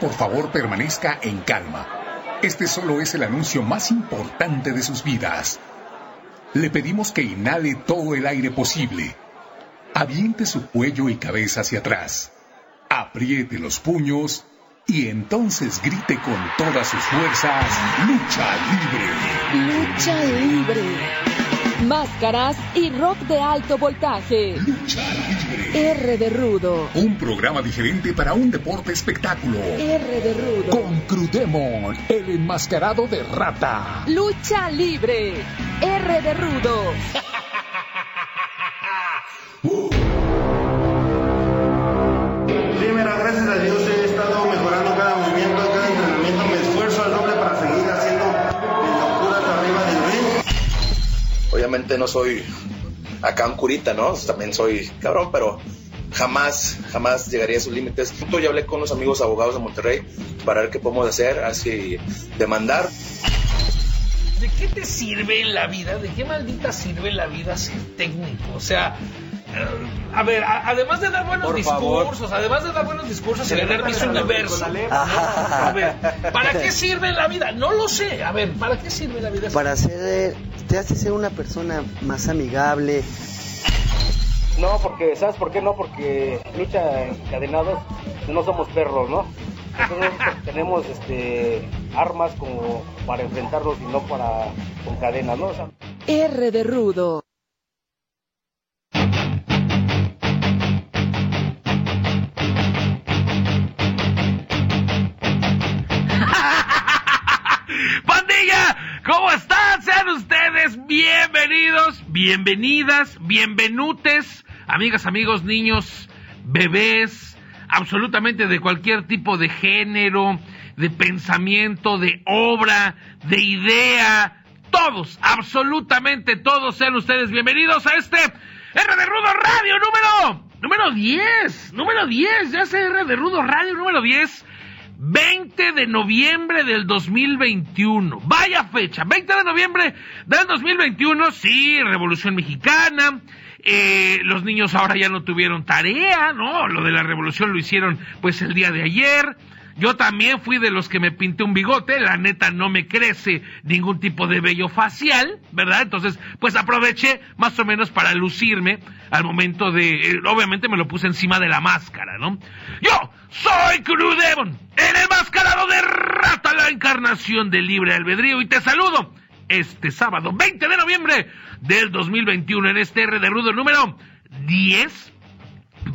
por favor permanezca en calma. Este solo es el anuncio más importante de sus vidas. Le pedimos que inhale todo el aire posible. Aviente su cuello y cabeza hacia atrás. Apriete los puños y entonces grite con todas sus fuerzas, lucha libre. Lucha libre. Máscaras y rock de alto voltaje. Lucha libre. R de Rudo. Un programa diferente para un deporte espectáculo. R de Rudo. Con Crudemon, el enmascarado de rata. Lucha libre. R de Rudo. Sí, Obviamente no soy acá un curita, ¿no? También soy cabrón, pero jamás, jamás llegaría a sus límites. Yo ya hablé con los amigos abogados de Monterrey para ver qué podemos hacer, así demandar. ¿De qué te sirve en la vida? ¿De qué maldita sirve la vida ser técnico? O sea, eh, a ver, a- además de dar buenos Por discursos, favor. además de dar buenos discursos y ganar la Universo. A ver, ¿para qué sirve la vida? No lo sé. A ver, ¿para qué sirve la vida? para ser te hace ser una persona más amigable No, porque, ¿sabes por qué no? Porque lucha encadenados no somos perros, ¿no? Nosotros tenemos este, armas como para enfrentarlos y no para con cadenas, ¿no? O sea, R de Rudo. ¡Pandilla! ¿Cómo están? Bienvenidos, bienvenidas, bienvenutes, amigas, amigos, niños, bebés, absolutamente de cualquier tipo de género, de pensamiento, de obra, de idea, todos, absolutamente todos sean ustedes bienvenidos a este R de Rudo Radio número, número 10, número 10, ya sé R de Rudo Radio número 10. 20 de noviembre del 2021. Vaya fecha, 20 de noviembre del 2021, sí, Revolución Mexicana. eh, los niños ahora ya no tuvieron tarea, ¿no? Lo de la revolución lo hicieron pues el día de ayer. Yo también fui de los que me pinté un bigote, la neta no me crece ningún tipo de vello facial, ¿verdad? Entonces, pues aproveché más o menos para lucirme al momento de, eh, obviamente me lo puse encima de la máscara, ¿no? Yo soy Crudemon, el enmascarado de rata, la encarnación del libre albedrío, y te saludo este sábado 20 de noviembre del 2021 en este R de Rudo número 10.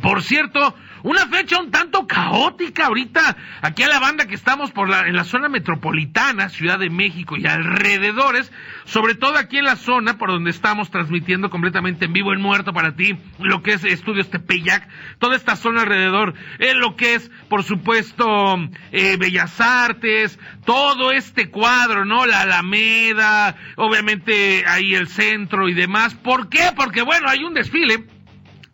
Por cierto, una fecha un tanto caótica ahorita. Aquí a la banda que estamos por la, en la zona metropolitana, Ciudad de México y alrededores, sobre todo aquí en la zona por donde estamos transmitiendo completamente en vivo, en muerto para ti, lo que es Estudios Tepeyac, toda esta zona alrededor, en lo que es, por supuesto, eh, Bellas Artes, todo este cuadro, ¿no? La Alameda, obviamente ahí el centro y demás. ¿Por qué? Porque bueno, hay un desfile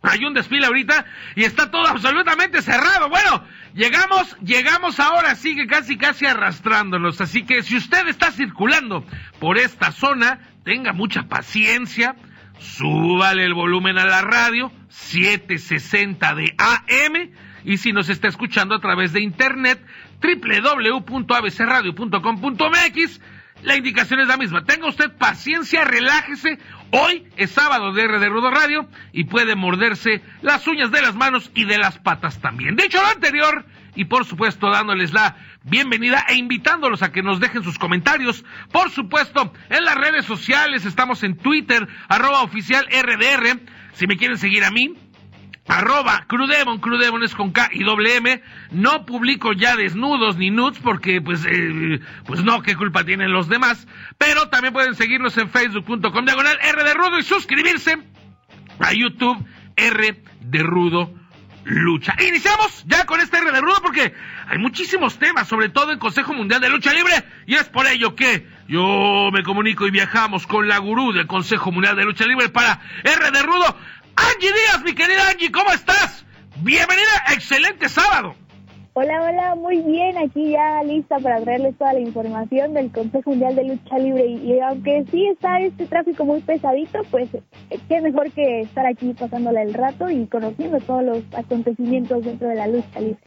hay un desfile ahorita y está todo absolutamente cerrado. Bueno, llegamos, llegamos ahora, sigue casi casi arrastrándonos. Así que si usted está circulando por esta zona, tenga mucha paciencia, súbale el volumen a la radio, 760 de AM, y si nos está escuchando a través de internet, www.abcradio.com.mx, la indicación es la misma. Tenga usted paciencia, relájese. Hoy es sábado de R de Rudo Radio y puede morderse las uñas de las manos y de las patas también. Dicho lo anterior, y por supuesto dándoles la bienvenida e invitándolos a que nos dejen sus comentarios. Por supuesto, en las redes sociales estamos en Twitter, arroba oficial RDR. Si me quieren seguir a mí, arroba Crudemon, Crudemon es con K y doble M, no publico ya desnudos ni nudes porque pues, eh, pues no, qué culpa tienen los demás, pero también pueden seguirnos en facebook.com diagonal R de Rudo y suscribirse a YouTube R de Rudo Lucha. Iniciamos ya con este R de Rudo porque hay muchísimos temas, sobre todo en Consejo Mundial de Lucha Libre, y es por ello que yo me comunico y viajamos con la gurú del Consejo Mundial de Lucha Libre para R de Rudo. Angie Díaz, mi querida Angie, ¿cómo estás? Bienvenida, excelente sábado. Hola, hola, muy bien, aquí ya lista para traerles toda la información del Consejo Mundial de Lucha Libre y, aunque sí está este tráfico muy pesadito, pues eh, qué mejor que estar aquí pasándola el rato y conociendo todos los acontecimientos dentro de la lucha libre.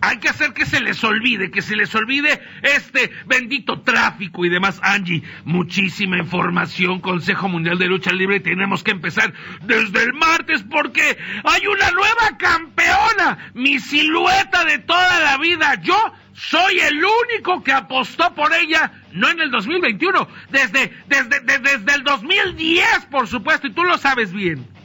Hay que hacer que se les olvide, que se les olvide este bendito tráfico y demás. Angie, muchísima información. Consejo Mundial de Lucha Libre. Tenemos que empezar desde el martes porque hay una nueva campeona. Mi silueta de toda la vida. Yo soy el único que apostó por ella, no en el 2021, desde, desde, desde, desde el 2010, por supuesto, y tú lo sabes bien.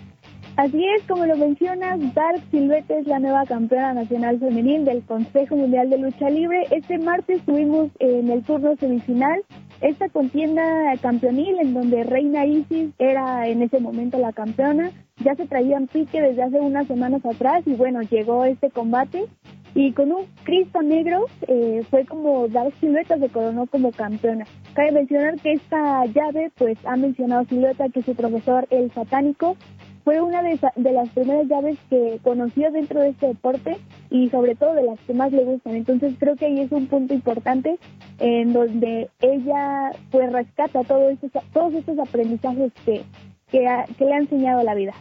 Así es, como lo mencionas, Dark Silvete es la nueva campeona nacional femenil del Consejo Mundial de Lucha Libre. Este martes estuvimos en el turno semifinal, esta contienda campeonil en donde Reina Isis era en ese momento la campeona. Ya se traían pique desde hace unas semanas atrás y bueno, llegó este combate y con un Cristo negro eh, fue como Dark Silueta se coronó como campeona. Cabe mencionar que esta llave, pues ha mencionado Silueta que su profesor, el satánico, fue una de, las primeras llaves que conoció dentro de este deporte y sobre todo de las que más le gustan. Entonces creo que ahí es un punto importante en donde ella pues rescata todos estos, todos estos aprendizajes que, que, le ha enseñado la vida.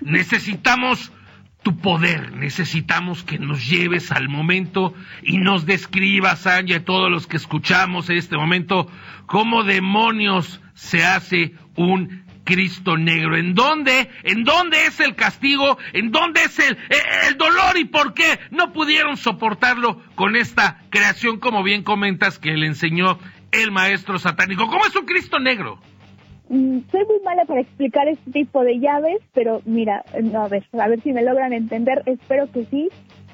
Necesitamos tu poder. Necesitamos que nos lleves al momento y nos describas, a todos los que escuchamos en este momento, cómo demonios se hace un Cristo negro. ¿En dónde? ¿En dónde es el castigo? ¿En dónde es el, el dolor? ¿Y por qué no pudieron soportarlo con esta creación, como bien comentas, que le enseñó el maestro satánico? ¿Cómo es un Cristo negro? Mm, soy muy mala para explicar este tipo de llaves, pero mira, a ver, a ver si me logran entender, espero que sí.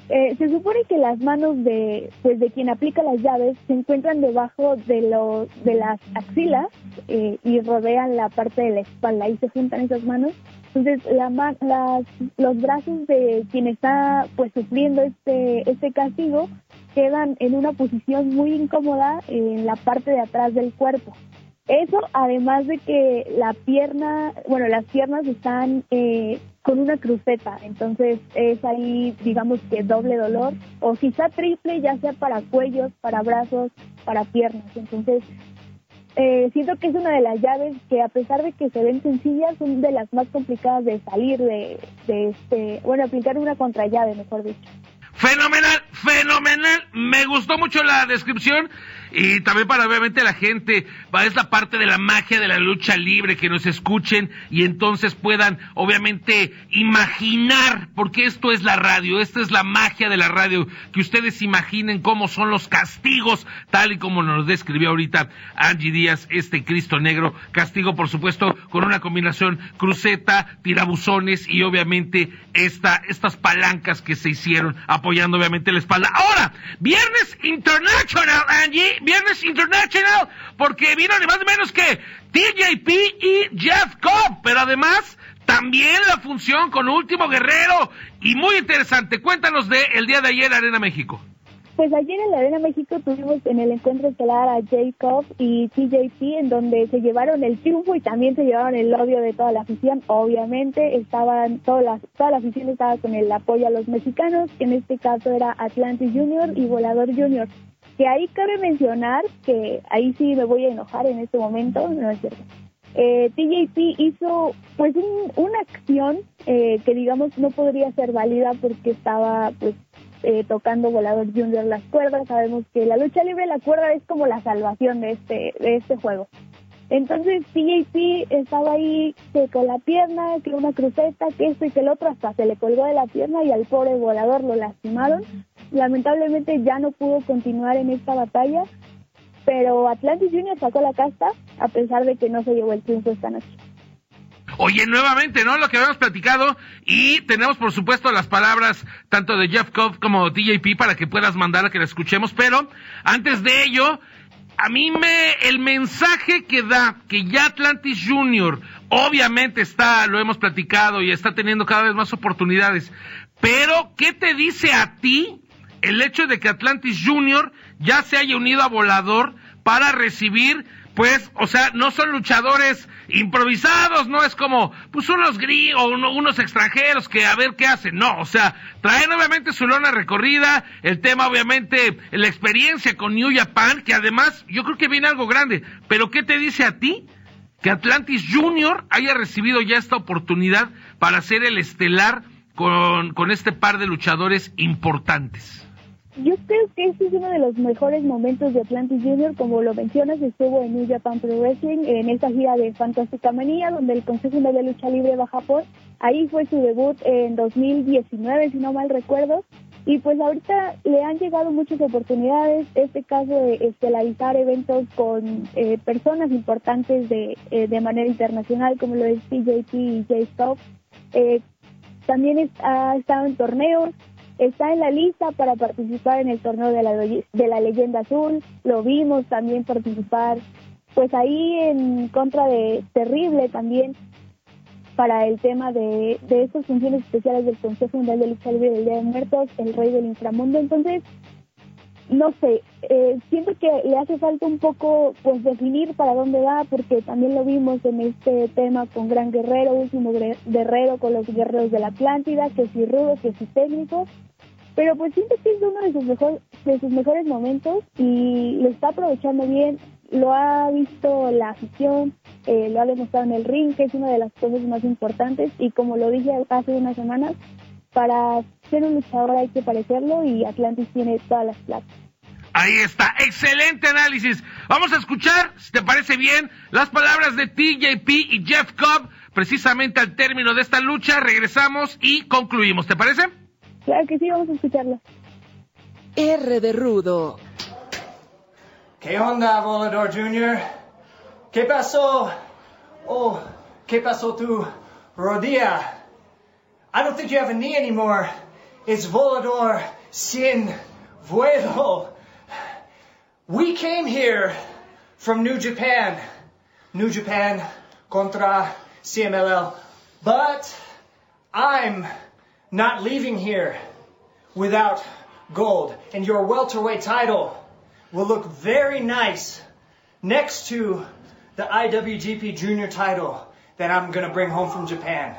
Eh, se supone que las manos de, pues, de quien aplica las llaves se encuentran debajo de, los de las axilas eh, y rodean la parte de la espalda. y se juntan esas manos. Entonces, la, las, los brazos de quien está pues sufriendo este, este castigo quedan en una posición muy incómoda en la parte de atrás del cuerpo. Eso, además de que la pierna, bueno, las piernas están eh, con una cruceta, entonces es ahí, digamos que doble dolor, o quizá triple, ya sea para cuellos, para brazos, para piernas. Entonces, eh, siento que es una de las llaves que, a pesar de que se ven sencillas, son de las más complicadas de salir de, de este, bueno, aplicar una contrallave, mejor dicho. Fenomenal, fenomenal. Me gustó mucho la descripción y también para obviamente la gente, para esta parte de la magia de la lucha libre, que nos escuchen y entonces puedan obviamente imaginar, porque esto es la radio, esta es la magia de la radio, que ustedes imaginen cómo son los castigos, tal y como nos describió ahorita Angie Díaz, este Cristo Negro, castigo por supuesto con una combinación cruceta, tirabuzones y obviamente esta, estas palancas que se hicieron apoyando obviamente la espalda. Ahora, Viernes International, Angie, Viernes International, porque vino ni más ni menos que TJP y Jeff Cobb, pero además también la función con Último Guerrero y muy interesante. Cuéntanos de el día de ayer Arena México. Pues ayer en la Arena México tuvimos en el encuentro estelar a Jacob y TJP, en donde se llevaron el triunfo y también se llevaron el odio de toda la afición. Obviamente estaban toda la, toda la afición estaba con el apoyo a los mexicanos, que en este caso era Atlantis Junior y Volador Junior. Que ahí cabe mencionar que ahí sí me voy a enojar en este momento, no es cierto. Eh, TJP hizo pues una acción eh, que digamos no podría ser válida porque estaba pues eh, tocando Volador Junior las cuerdas. Sabemos que la lucha libre la cuerda es como la salvación de este, de este juego. Entonces TJP estaba ahí que con la pierna, que una cruceta, que esto y que el otro, hasta se le colgó de la pierna y al pobre volador lo lastimaron. Lamentablemente ya no pudo continuar en esta batalla, pero Atlantis Junior sacó la casta a pesar de que no se llevó el triunfo esta noche. Oye, nuevamente, ¿no? Lo que habíamos platicado y tenemos, por supuesto, las palabras tanto de Jeff Cobb como TJP para que puedas mandar a que la escuchemos, pero antes de ello, a mí me, el mensaje que da que ya Atlantis Junior obviamente está, lo hemos platicado y está teniendo cada vez más oportunidades, pero ¿qué te dice a ti el hecho de que Atlantis Junior ya se haya unido a Volador para recibir pues, o sea, no son luchadores improvisados, no es como, pues unos gringos o unos extranjeros que a ver qué hacen, no, o sea, traen obviamente su lona recorrida, el tema obviamente, la experiencia con New Japan, que además yo creo que viene algo grande, pero ¿qué te dice a ti? Que Atlantis Junior haya recibido ya esta oportunidad para ser el estelar con, con este par de luchadores importantes. Yo creo que este es uno de los mejores momentos de Atlantis Junior, como lo mencionas, estuvo en New Japan Pro Wrestling, en esta gira de Fantástica Manía, donde el Consejo de Lucha Libre va a Japón. Ahí fue su debut en 2019, si no mal recuerdo. Y pues ahorita le han llegado muchas oportunidades, este caso de estelarizar eventos con eh, personas importantes de, eh, de manera internacional, como lo es TJP y J-Stop. Eh, también ha estado en torneos, está en la lista para participar en el torneo de la, de la leyenda azul, lo vimos también participar, pues ahí en contra de Terrible también para el tema de, de estas funciones especiales del Consejo Mundial de Lucha Libre del Día de Muertos, el Rey del Inframundo, entonces no sé, eh, siento que le hace falta un poco pues definir para dónde va, porque también lo vimos en este tema con Gran Guerrero, último guerrero con los guerreros de la Atlántida, que si rudo, que si técnico, pero pues siento que es uno de sus, mejor, de sus mejores momentos y lo está aprovechando bien, lo ha visto la afición, eh, lo ha demostrado en el ring, que es una de las cosas más importantes y como lo dije hace unas semanas, para ser un luchador hay que parecerlo y Atlantis tiene todas las plazas. Ahí está, excelente análisis. Vamos a escuchar, si te parece bien, las palabras de TJP y Jeff Cobb, precisamente al término de esta lucha. Regresamos y concluimos, ¿te parece? Claro que sí, vamos a escucharlo. R de Rudo. ¿Qué onda, Volador Jr.? ¿Qué pasó? Oh, ¿qué pasó tu rodilla? I don't think you have a knee anymore. It's Volador sin vuelo. We came here from New Japan. New Japan contra CMLL. But I'm not leaving here without gold. And your welterweight title will look very nice next to the IWGP Junior title that I'm going to bring home from Japan.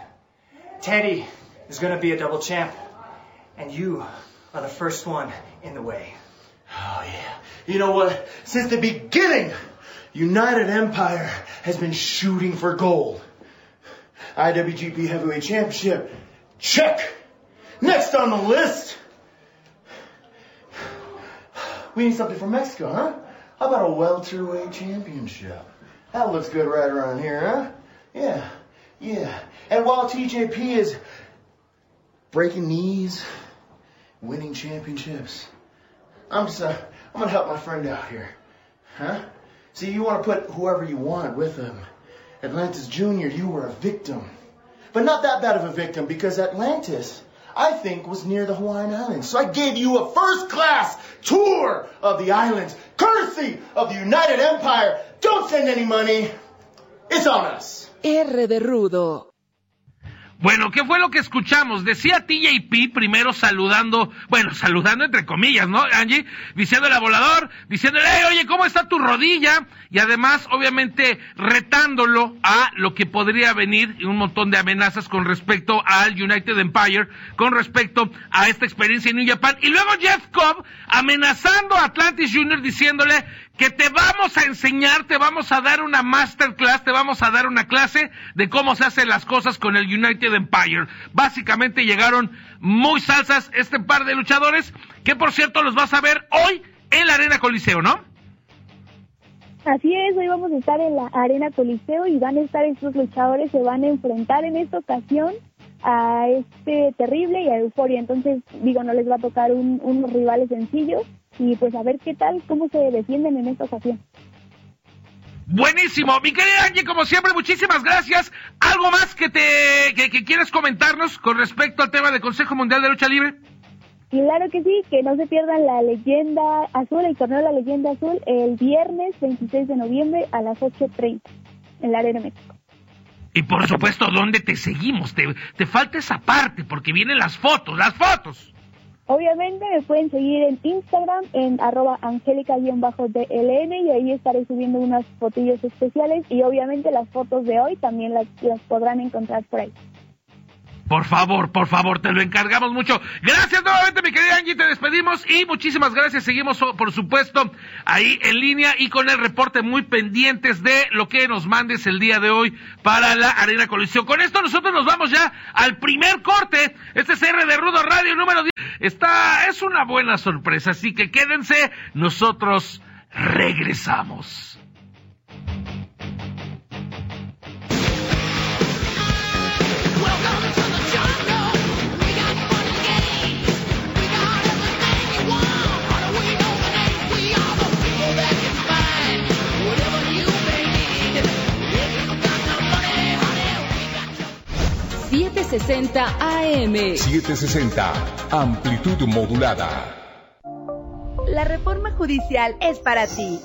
Teddy is going to be a double champ, and you are the first one in the way. Oh, yeah. You know what? Since the beginning, United Empire has been shooting for gold. IWGP Heavyweight Championship, check. Next on the list, we need something from Mexico, huh? How about a welterweight championship? That looks good right around here, huh? Yeah, yeah. And while TJP is breaking knees, winning championships, I'm just, uh, I'm gonna help my friend out here, huh? See, you want to put whoever you want with him. Atlantis Jr., you were a victim. But not that bad of a victim because Atlantis I think was near the Hawaiian Islands. So I gave you a first class tour of the islands, courtesy of the United Empire. Don't send any money. It's on us. R de Rudo. Bueno, ¿qué fue lo que escuchamos? Decía TJP primero saludando, bueno, saludando entre comillas, ¿no, Angie? Diciéndole a Volador, diciéndole, oye, ¿cómo está tu rodilla? Y además, obviamente, retándolo a lo que podría venir un montón de amenazas con respecto al United Empire, con respecto a esta experiencia en New Japan. Y luego Jeff Cobb amenazando a Atlantis Jr. diciéndole que te vamos a enseñar, te vamos a dar una masterclass, te vamos a dar una clase de cómo se hacen las cosas con el United Empire. Básicamente llegaron muy salsas este par de luchadores, que por cierto los vas a ver hoy en la Arena Coliseo, ¿no? Así es, hoy vamos a estar en la Arena Coliseo y van a estar estos luchadores, se van a enfrentar en esta ocasión a este terrible y a Euforia. Entonces, digo, no les va a tocar un, unos rivales sencillos y pues a ver qué tal, cómo se defienden en esta ocasión. Buenísimo, mi querida Angie, como siempre, muchísimas gracias. ¿Algo más que te que, quieres comentarnos con respecto al tema del Consejo Mundial de Lucha Libre? Claro que sí, que no se pierdan la leyenda azul, el torneo de la leyenda azul, el viernes 26 de noviembre a las 8.30 en la Arena México. Y por supuesto, ¿dónde te seguimos? Te, te falta esa parte, porque vienen las fotos, las fotos. Obviamente me pueden seguir en Instagram en arroba angélica-dln y ahí estaré subiendo unas fotillos especiales y obviamente las fotos de hoy también las, las podrán encontrar por ahí. Por favor, por favor, te lo encargamos mucho. Gracias nuevamente, mi querida Angie, te despedimos y muchísimas gracias. Seguimos, oh, por supuesto, ahí en línea y con el reporte muy pendientes de lo que nos mandes el día de hoy para la Arena Colisión. Con esto nosotros nos vamos ya al primer corte. Este es R de Rudo Radio número 10. Está, es una buena sorpresa, así que quédense. Nosotros regresamos. ...760 AM. 760, amplitud modulada. La reforma judicial es para ti.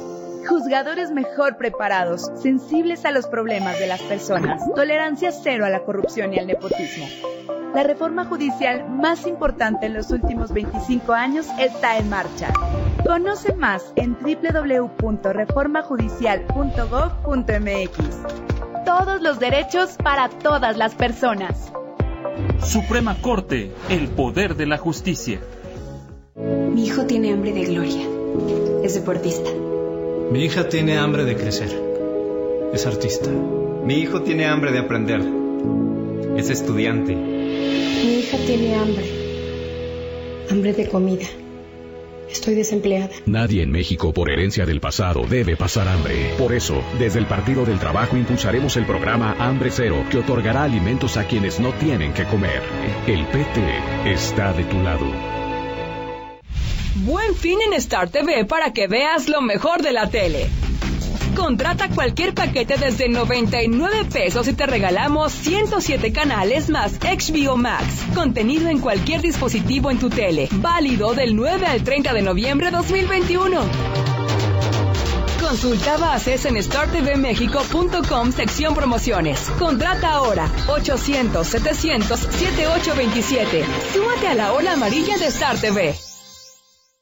Juzgadores mejor preparados, sensibles a los problemas de las personas, tolerancia cero a la corrupción y al nepotismo. La reforma judicial más importante en los últimos 25 años está en marcha. Conoce más en www.reformajudicial.gov.mx. Todos los derechos para todas las personas. Suprema Corte, el poder de la justicia. Mi hijo tiene hambre de gloria. Es deportista. Mi hija tiene hambre de crecer. Es artista. Mi hijo tiene hambre de aprender. Es estudiante. Mi hija tiene hambre. Hambre de comida. Estoy desempleada. Nadie en México por herencia del pasado debe pasar hambre. Por eso, desde el Partido del Trabajo impulsaremos el programa Hambre Cero, que otorgará alimentos a quienes no tienen que comer. El PT está de tu lado. Buen fin en Star TV para que veas lo mejor de la tele. Contrata cualquier paquete desde 99 pesos y te regalamos 107 canales más HBO Max. Contenido en cualquier dispositivo en tu tele. Válido del 9 al 30 de noviembre 2021. Consulta bases en startvmexico.com sección promociones. Contrata ahora 800-700-7827. Súmate a la ola amarilla de Star TV.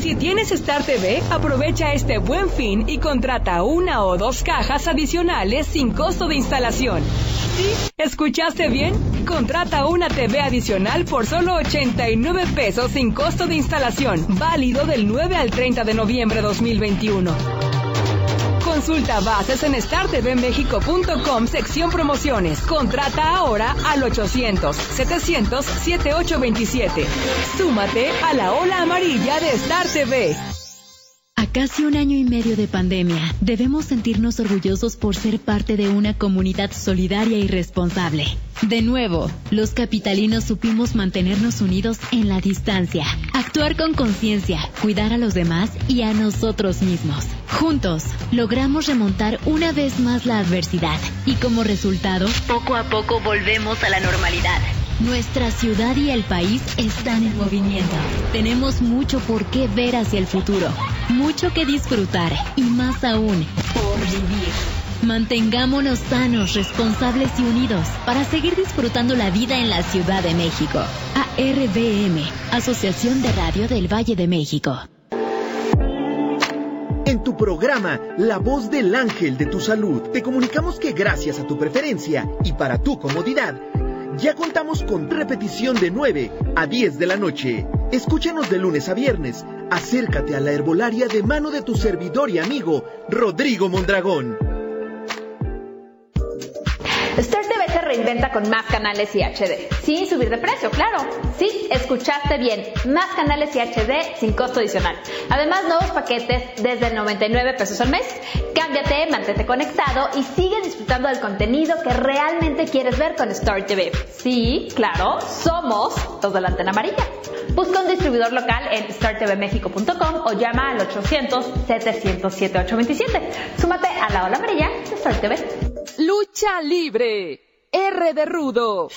Si tienes Star TV, aprovecha este buen fin y contrata una o dos cajas adicionales sin costo de instalación. ¿Escuchaste bien? Contrata una TV adicional por solo 89 pesos sin costo de instalación, válido del 9 al 30 de noviembre 2021. Consulta bases en startvmexico.com sección promociones. Contrata ahora al 800-700-7827. Súmate a la ola amarilla de Star TV. A casi un año y medio de pandemia, debemos sentirnos orgullosos por ser parte de una comunidad solidaria y responsable. De nuevo, los capitalinos supimos mantenernos unidos en la distancia, actuar con conciencia, cuidar a los demás y a nosotros mismos. Juntos, logramos remontar una vez más la adversidad y como resultado, poco a poco volvemos a la normalidad. Nuestra ciudad y el país están en movimiento. Tenemos mucho por qué ver hacia el futuro, mucho que disfrutar y más aún, por vivir. Mantengámonos sanos, responsables y unidos para seguir disfrutando la vida en la Ciudad de México. ARBM, Asociación de Radio del Valle de México. En tu programa La Voz del Ángel de tu Salud, te comunicamos que gracias a tu preferencia y para tu comodidad, ya contamos con repetición de 9 a 10 de la noche. Escúchanos de lunes a viernes. Acércate a la herbolaria de mano de tu servidor y amigo, Rodrigo Mondragón. Reinventa con más canales y HD, sin subir de precio, claro. Sí, escuchaste bien, más canales y HD sin costo adicional. Además, nuevos paquetes desde 99 pesos al mes. Cámbiate, mantente conectado y sigue disfrutando del contenido que realmente quieres ver con Star TV. Sí, claro, somos los de la antena amarilla. Busca un distribuidor local en startvmexico.com o llama al 800-700-7827. Súmate a la ola amarilla de Star TV. Lucha libre. R de Rudo.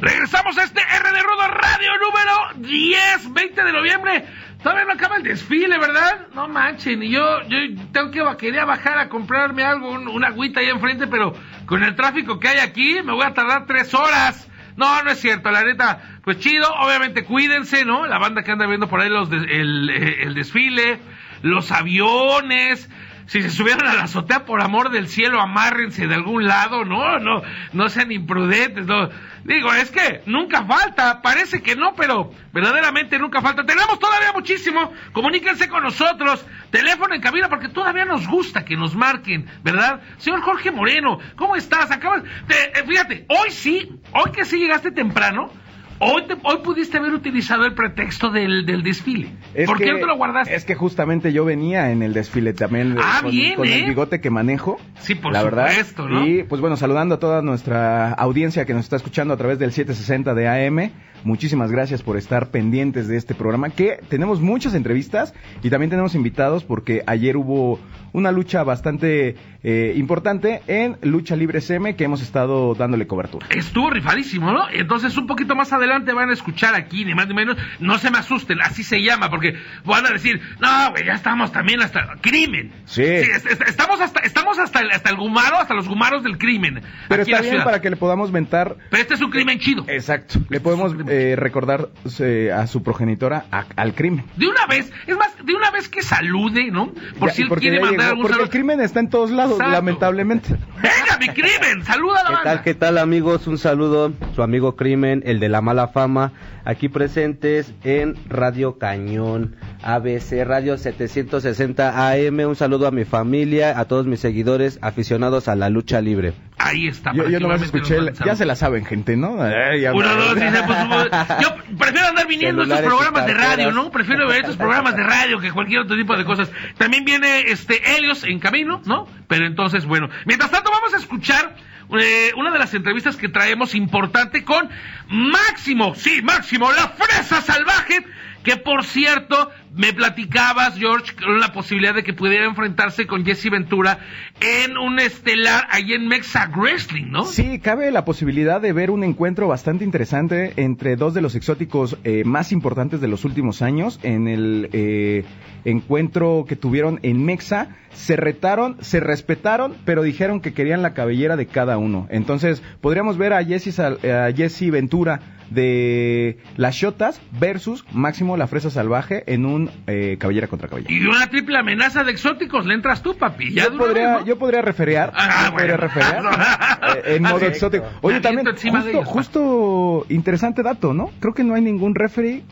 Regresamos a este R de Rudo Radio número 10, 20 de noviembre. Todavía no acaba el desfile, ¿verdad? No manchen. Y yo, yo tengo que quería bajar a comprarme algo, un, una agüita ahí enfrente, pero con el tráfico que hay aquí me voy a tardar tres horas. No, no es cierto, la neta. Pues chido, obviamente cuídense, ¿no? La banda que anda viendo por ahí los de, el eh, desfile, los aviones, si se subieron a la azotea por amor del cielo, amárrense de algún lado, no, no, no sean imprudentes, no. Digo, es que nunca falta, parece que no, pero verdaderamente nunca falta. Tenemos todavía muchísimo, comuníquense con nosotros, teléfono en cabina, porque todavía nos gusta que nos marquen, ¿verdad? Señor Jorge Moreno, ¿cómo estás? Acabas, te- eh, fíjate, hoy sí, hoy que sí llegaste temprano, hoy, te- hoy pudiste haber utilizado el pretexto del, del desfile. Es ¿Por qué que- no te lo guardaste? Es que justamente yo venía en el desfile también eh, Ah, con, bien, con el ¿eh? bigote que manejo. Sí, por la verdad. supuesto, ¿no? Y pues bueno, saludando a toda nuestra audiencia que nos está escuchando a través del 760 de AM. Muchísimas gracias por estar pendientes de este programa que tenemos muchas entrevistas y también tenemos invitados porque ayer hubo una lucha bastante eh, importante en Lucha Libre CM que hemos estado dándole cobertura. Estuvo rifadísimo, ¿no? Entonces, un poquito más adelante van a escuchar aquí, ni más ni menos. No se me asusten, así se llama, porque van a decir, no, güey, ya estamos también hasta. ¡Crimen! Sí. es- es- estamos hasta, estamos hasta el, hasta el gumaro, hasta los gumaros del crimen. Pero aquí en está la bien ciudad. para que le podamos mentar Pero este es un crimen chido. Exacto. Le podemos eh, recordar eh, a su progenitora a- al crimen. De una vez, es más, de una vez que salude, ¿no? Por Ya, si él quiere mandar llegó, algún porque saludo. el crimen está en todos lados, Exacto. lamentablemente. ¡Venga, mi crimen! ¡Saluda a la ¿Qué banda! tal, qué tal amigos? Un saludo, su amigo Crimen, el de la mala fama, aquí presentes en Radio Cañón, ABC Radio 760 AM. Un saludo a mi familia, a todos mis seguidores aficionados a la lucha libre. Ahí está. Yo, particularmente escuché, el- ya se la saben, gente, ¿no? Ya- Uno, dos, dice, pues, pues, yo prefiero andar viniendo a estos programas de radio. ¿no? Prefiero ver estos programas de radio que cualquier otro tipo de cosas. También viene este Helios en camino, ¿no? Pero entonces, bueno, mientras tanto vamos a escuchar eh, una de las entrevistas que traemos importante con Máximo, sí, Máximo, la fresa salvaje, que por cierto, me platicabas, George, la posibilidad de que pudiera enfrentarse con Jesse Ventura en un estelar ahí en Mexa Wrestling, ¿no? Sí, cabe la posibilidad de ver un encuentro bastante interesante entre dos de los exóticos eh, más importantes de los últimos años. En el eh, encuentro que tuvieron en Mexa, se retaron, se respetaron, pero dijeron que querían la cabellera de cada uno. Entonces, podríamos ver a Jesse, eh, a Jesse Ventura de las Shotas versus Máximo la Fresa Salvaje en un eh, cabellera contra cabellera. Y una triple amenaza de exóticos, le entras tú, papi. Ya Yo podría, vez, ¿no? yo podría referear, Ah, yo podría referear eh, en modo exótico. Oye, también, ellos, justo interesante dato, ¿no? Creo que no hay ningún referee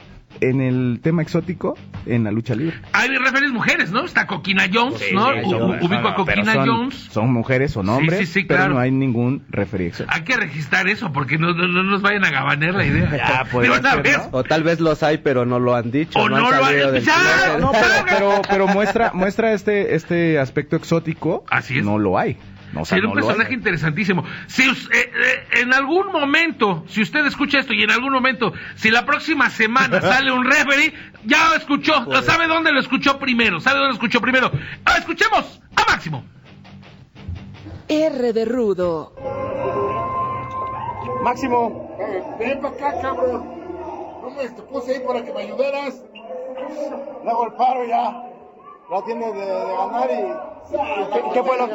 en el tema exótico en la lucha libre. Hay referees mujeres, ¿no? Está Coquina Jones, ¿no? Sí, Ubico a Coquina son, Jones. Son mujeres, son hombres, sí, sí, pero claro. no hay ningún referee exótico. Hay que registrar eso porque no, no, no nos vayan a gabanear la idea. Ya, De podría una ser, vez. ¿no? O tal vez los hay, pero no lo han dicho. O no, han lo han-. No, pero, pero, pero muestra, muestra este, este aspecto exótico. Así es. No lo hay. No, o sea, Sería no un personaje interesantísimo. Si eh, eh, en algún momento, si usted escucha esto y en algún momento, si la próxima semana sale un referee, ya lo escuchó, sabe dónde lo escuchó primero, sabe dónde lo escuchó primero. Ah, escuchemos a Máximo. R de Rudo. Máximo. ven para acá, cabrón. No me te puse ahí para que me ayudaras. Le hago el paro ya. La tiene de, de ganar y. ¿Qué, qué fue lo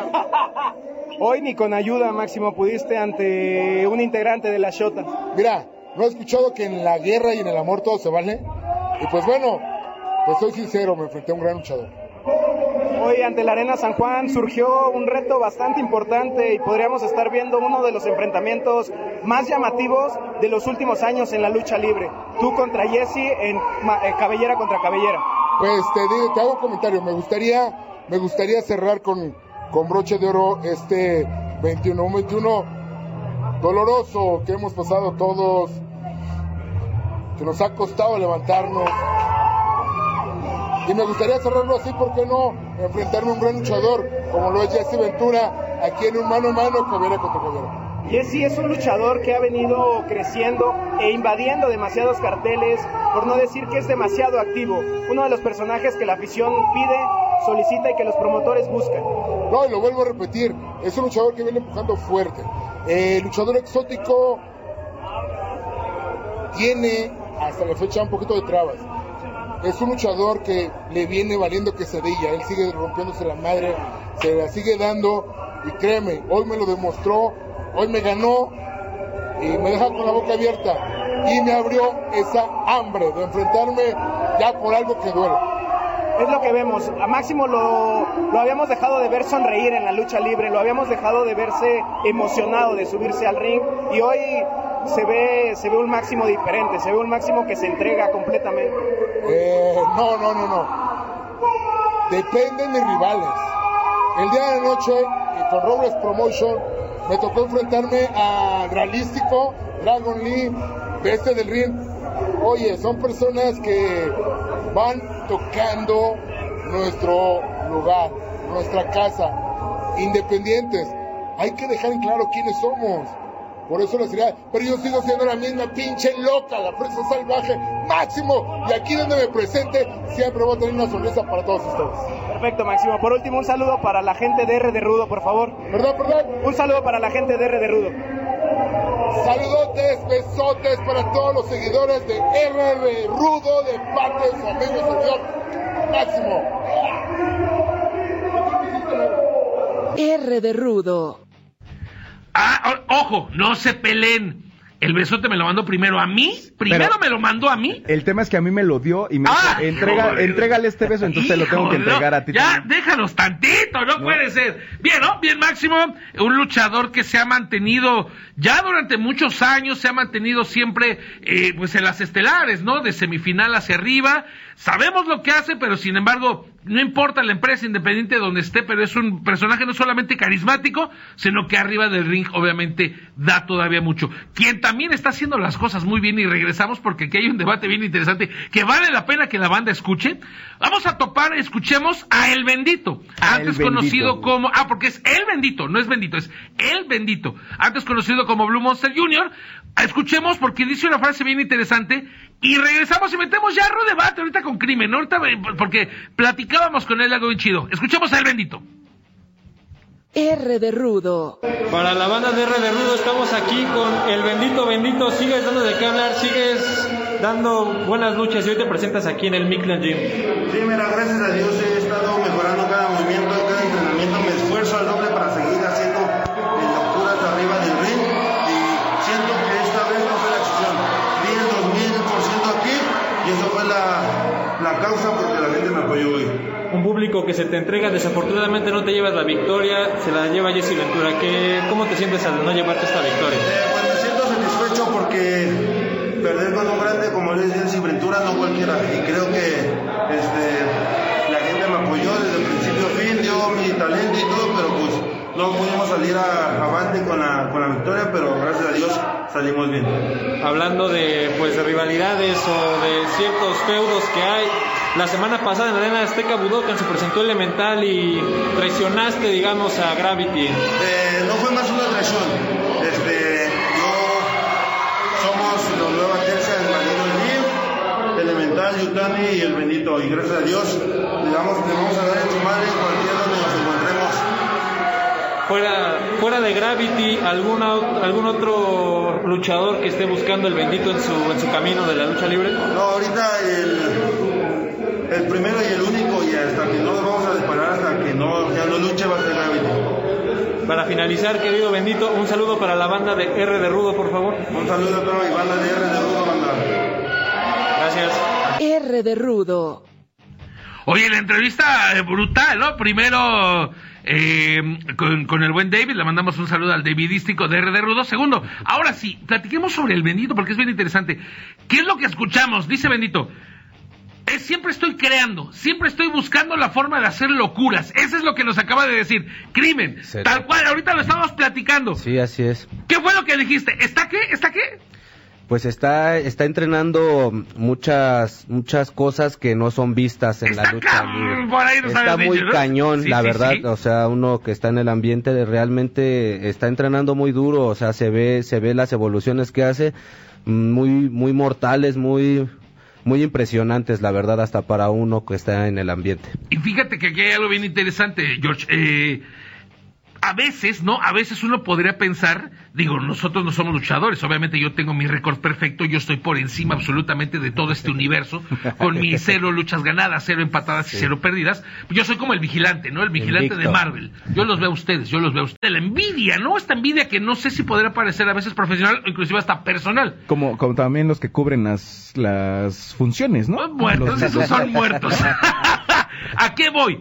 Hoy ni con ayuda, Máximo, pudiste ante un integrante de la Shota. Mira, ¿no he escuchado que en la guerra y en el amor todo se vale? Y pues bueno, te soy sincero, me enfrenté a un gran luchador. Hoy ante la Arena San Juan surgió un reto bastante importante y podríamos estar viendo uno de los enfrentamientos más llamativos de los últimos años en la lucha libre. Tú contra Jesse en eh, cabellera contra cabellera. Pues te, te hago un comentario, me gustaría, me gustaría cerrar con, con broche de oro este 21, un 21 doloroso que hemos pasado todos, que nos ha costado levantarnos. Y me gustaría cerrarlo así, ¿por qué no? Enfrentarme a un gran luchador como lo es Jesse Ventura, aquí en un mano a mano, cabellera contra cabellera. Jesse es un luchador que ha venido creciendo e invadiendo demasiados carteles, por no decir que es demasiado activo. Uno de los personajes que la afición pide, solicita y que los promotores buscan. No, y lo vuelvo a repetir, es un luchador que viene empujando fuerte. Eh, luchador exótico, tiene hasta la fecha un poquito de trabas. Es un luchador que le viene valiendo quesadilla, él sigue rompiéndose la madre, se la sigue dando y créeme, hoy me lo demostró, hoy me ganó y me deja con la boca abierta y me abrió esa hambre de enfrentarme ya por algo que duele. Es lo que vemos. A Máximo lo, lo habíamos dejado de ver sonreír en la lucha libre, lo habíamos dejado de verse emocionado de subirse al ring y hoy se ve, se ve un Máximo diferente, se ve un Máximo que se entrega completamente. Eh, no, no, no, no. Dependen de mis rivales. El día de la noche, con Robles Promotion, me tocó enfrentarme a Realístico, Dragon Lee, Bestia del Ring. Oye, son personas que van tocando nuestro lugar, nuestra casa, independientes. Hay que dejar en claro quiénes somos. Por eso la seriedad. Pero yo sigo siendo la misma pinche loca, la presa salvaje, máximo. Y aquí donde me presente, siempre voy a tener una sonrisa para todos ustedes. Perfecto, Máximo. Por último, un saludo para la gente de R de Rudo, por favor. Perdón, perdón. Un saludo para la gente de R de Rudo. Saludotes, besotes para todos los seguidores de RR Rudo de parte de su amigo servidor Máximo. R de Rudo. Ah, ojo, no se peleen. El besote me lo mandó primero a mí. Primero Pero- me lo mandó a mí. El tema es que a mí me lo dio y me Ah, dijo, entrega, híjole. entrégale este beso, entonces te lo tengo que entregar no, a ti. Ya, también. déjanos tantito, no, puede ser. Bien, ¿no? Bien, Máximo, un luchador que se ha mantenido ya durante muchos años, se ha mantenido siempre, eh, pues en las estelares, ¿no? De semifinal hacia arriba. Sabemos lo que hace, pero sin embargo, no importa la empresa independiente donde esté, pero es un personaje no solamente carismático, sino que arriba del ring, obviamente, da todavía mucho. Quien también está haciendo las cosas muy bien, y regresamos porque aquí hay un debate bien interesante que vale la pena que la banda escuche. Vamos a topar, escuchemos a El Bendito, A antes El conocido Bendito. como, ah, porque es El Bendito, no es Bendito, es El Bendito, antes conocido como Blue Monster Jr. Escuchemos porque dice una frase bien interesante y regresamos y metemos ya a debate ahorita con crimen, ¿no? ahorita eh, porque platicábamos con él algo bien chido. Escuchemos a Bendito. R de Rudo. Para la banda de R de Rudo estamos aquí con el bendito bendito. Sigues dando de qué hablar, sigues dando buenas luchas y hoy te presentas aquí en el Midland Gym. Sí, mira, gracias a Dios he estado mejorando cada movimiento, cada entrenamiento, me hoy. Un público que se te entrega, desafortunadamente no te llevas la victoria, se la lleva Jesse Ventura. ¿Qué, ¿Cómo te sientes al no llevarte esta victoria? Eh, pues me siento satisfecho porque perder con un grande como es Jesse Ventura no cualquiera y creo que este, la gente me apoyó desde el principio a fin, dio mi talento y todo, pero no pudimos salir a, avante con la, con la victoria, pero gracias a Dios salimos bien. Hablando de pues de rivalidades o de ciertos feudos que hay. La semana pasada en la arena Azteca Budokan se presentó Elemental y traicionaste, digamos, a Gravity. Eh, no fue más una traición. Este, yo somos los nueva tercia del Marino Gym, Elemental, Yutani y el Bendito. Y gracias a Dios le, damos, le vamos a dar en su madre Fuera, fuera de Gravity, ¿alguna, ¿algún otro luchador que esté buscando el bendito en su, en su camino de la lucha libre? No, ahorita el, el primero y el único, y hasta que no nos vamos a disparar, hasta que no, ya no luche, va a ser Gravity. Para finalizar, querido bendito, un saludo para la banda de R de Rudo, por favor. Un saludo a toda mi banda de R de Rudo, banda. Gracias. R de Rudo. Oye, la entrevista brutal, ¿no? Primero eh, con, con el buen David, le mandamos un saludo al Davidístico de RD Rudo. Segundo, ahora sí, platiquemos sobre el Bendito porque es bien interesante. ¿Qué es lo que escuchamos? Dice Bendito. Es siempre estoy creando, siempre estoy buscando la forma de hacer locuras. Eso es lo que nos acaba de decir. Crimen, tal cual, ahorita lo estamos platicando. Sí, así es. ¿Qué fue lo que dijiste? ¿Está qué? ¿Está qué? Pues está, está entrenando muchas, muchas cosas que no son vistas en la lucha libre. Está muy dicho, ¿no? cañón, Sí, la sí, verdad. sí. O sea, uno que está en el ambiente de- realmente está entrenando muy duro. O sea, se ve, se ve las evoluciones que hace muy, muy mortales, muy, muy impresionantes, la verdad, hasta para uno que está en el ambiente. Y fíjate que aquí hay algo bien interesante, George. Eh, a veces, ¿no? A veces uno podría pensar, digo, nosotros no somos luchadores, obviamente yo tengo mi récord perfecto, yo estoy por encima absolutamente de todo este universo, con mis cero luchas ganadas, cero empatadas y cero perdidas. Yo soy como el vigilante, ¿no? El vigilante de Marvel. Yo los veo a ustedes, yo los veo a ustedes. La envidia, ¿no? Esta envidia que no sé si podría parecer a veces profesional o inclusive hasta personal. Como, como también los que cubren las, las funciones, ¿no? Muertos, Los- esos son muertos. ¿A qué voy?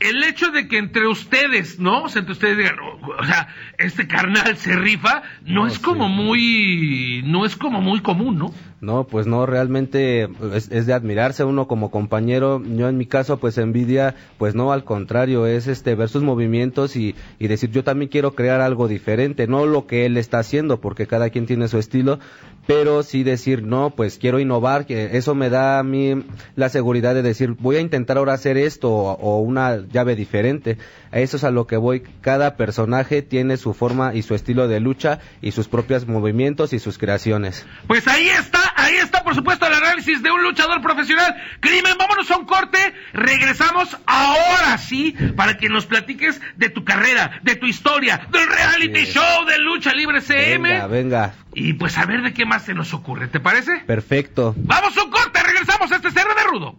El hecho de que entre ustedes, ¿no? O sea, entre ustedes digan, "Oh, o sea, este carnal se rifa, no, es como muy, no es como muy común, ¿no? No, pues no, realmente es, es de admirarse uno como compañero. Yo en mi caso, pues envidia, pues no, al contrario, es este ver sus movimientos y, y decir yo también quiero crear algo diferente, no lo que él está haciendo, porque cada quien tiene su estilo, pero sí decir no, pues quiero innovar, que eso me da a mí la seguridad de decir voy a intentar ahora hacer esto o una llave diferente. A eso es a lo que voy. Cada personaje tiene su forma y su estilo de lucha y sus propios movimientos y sus creaciones. Pues ahí está, ahí está por supuesto el análisis de un luchador profesional. Crimen, vámonos a un corte. Regresamos ahora sí para que nos platiques de tu carrera, de tu historia, del reality show de Lucha Libre CM. Venga, venga, Y pues a ver de qué más se nos ocurre, ¿te parece? perfecto. Vamos a un corte, regresamos a este cerro de rudo.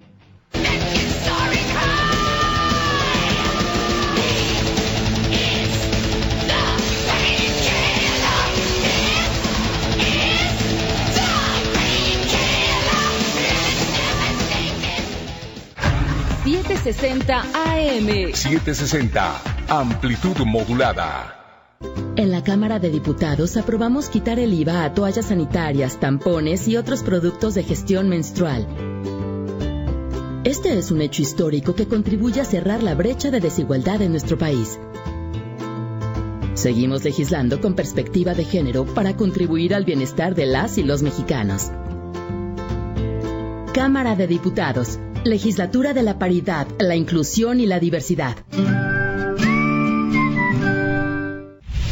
$760 AM. 760, amplitud modulada. En la Cámara de Diputados aprobamos quitar el IVA a toallas sanitarias, tampones y otros productos de gestión menstrual. Este es un hecho histórico que contribuye a cerrar la brecha de desigualdad en nuestro país. Seguimos legislando con perspectiva de género para contribuir al bienestar de las y los mexicanos. Cámara de Diputados, Legislatura de la Paridad, la Inclusión y la Diversidad.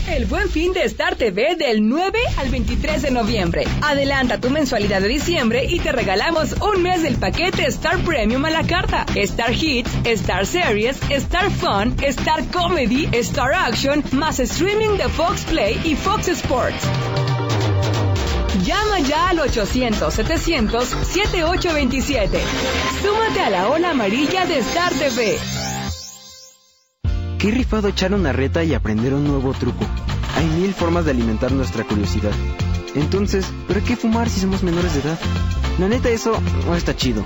El buen fin de Star TV del 9 al 23 de noviembre. Adelanta tu mensualidad de diciembre y te regalamos un mes del paquete Star Premium a la carta. Star Hits, Star Series, Star Fun, Star Comedy, Star Action, más streaming de Fox Play y Fox Sports. Llama ya al 800-700-7827. Súmate a la ola amarilla de Star TV. Qué rifado echar una reta y aprender un nuevo truco. Hay mil formas de alimentar nuestra curiosidad. Entonces, ¿pero qué fumar si somos menores de edad? La neta, eso no está chido.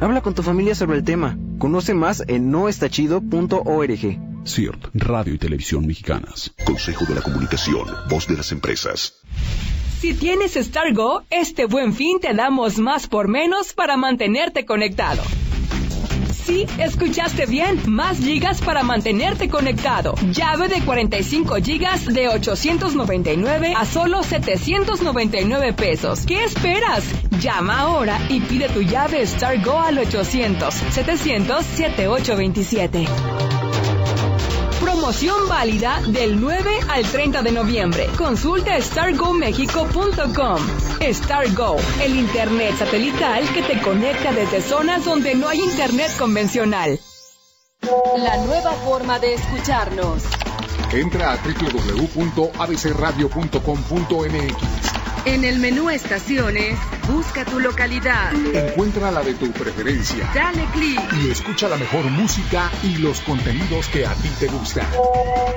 Habla con tu familia sobre el tema. Conoce más en noestachido.org. CIRT, Radio y Televisión Mexicanas. Consejo de la Comunicación, voz de las empresas. Si tienes Star Go, este buen fin te damos más por menos para mantenerte conectado. Sí, escuchaste bien, más gigas para mantenerte conectado. Llave de 45 gigas de 899 a solo 799 pesos. ¿Qué esperas? Llama ahora y pide tu llave Star Go al 800 700 7827. Promoción válida del 9 al 30 de noviembre. Consulta stargomexico.com. Stargo, el internet satelital que te conecta desde zonas donde no hay internet convencional. La nueva forma de escucharnos. Entra a www.abcradio.com.mx. En el menú Estaciones, busca tu localidad. Encuentra la de tu preferencia. Dale clic. Y escucha la mejor música y los contenidos que a ti te gustan.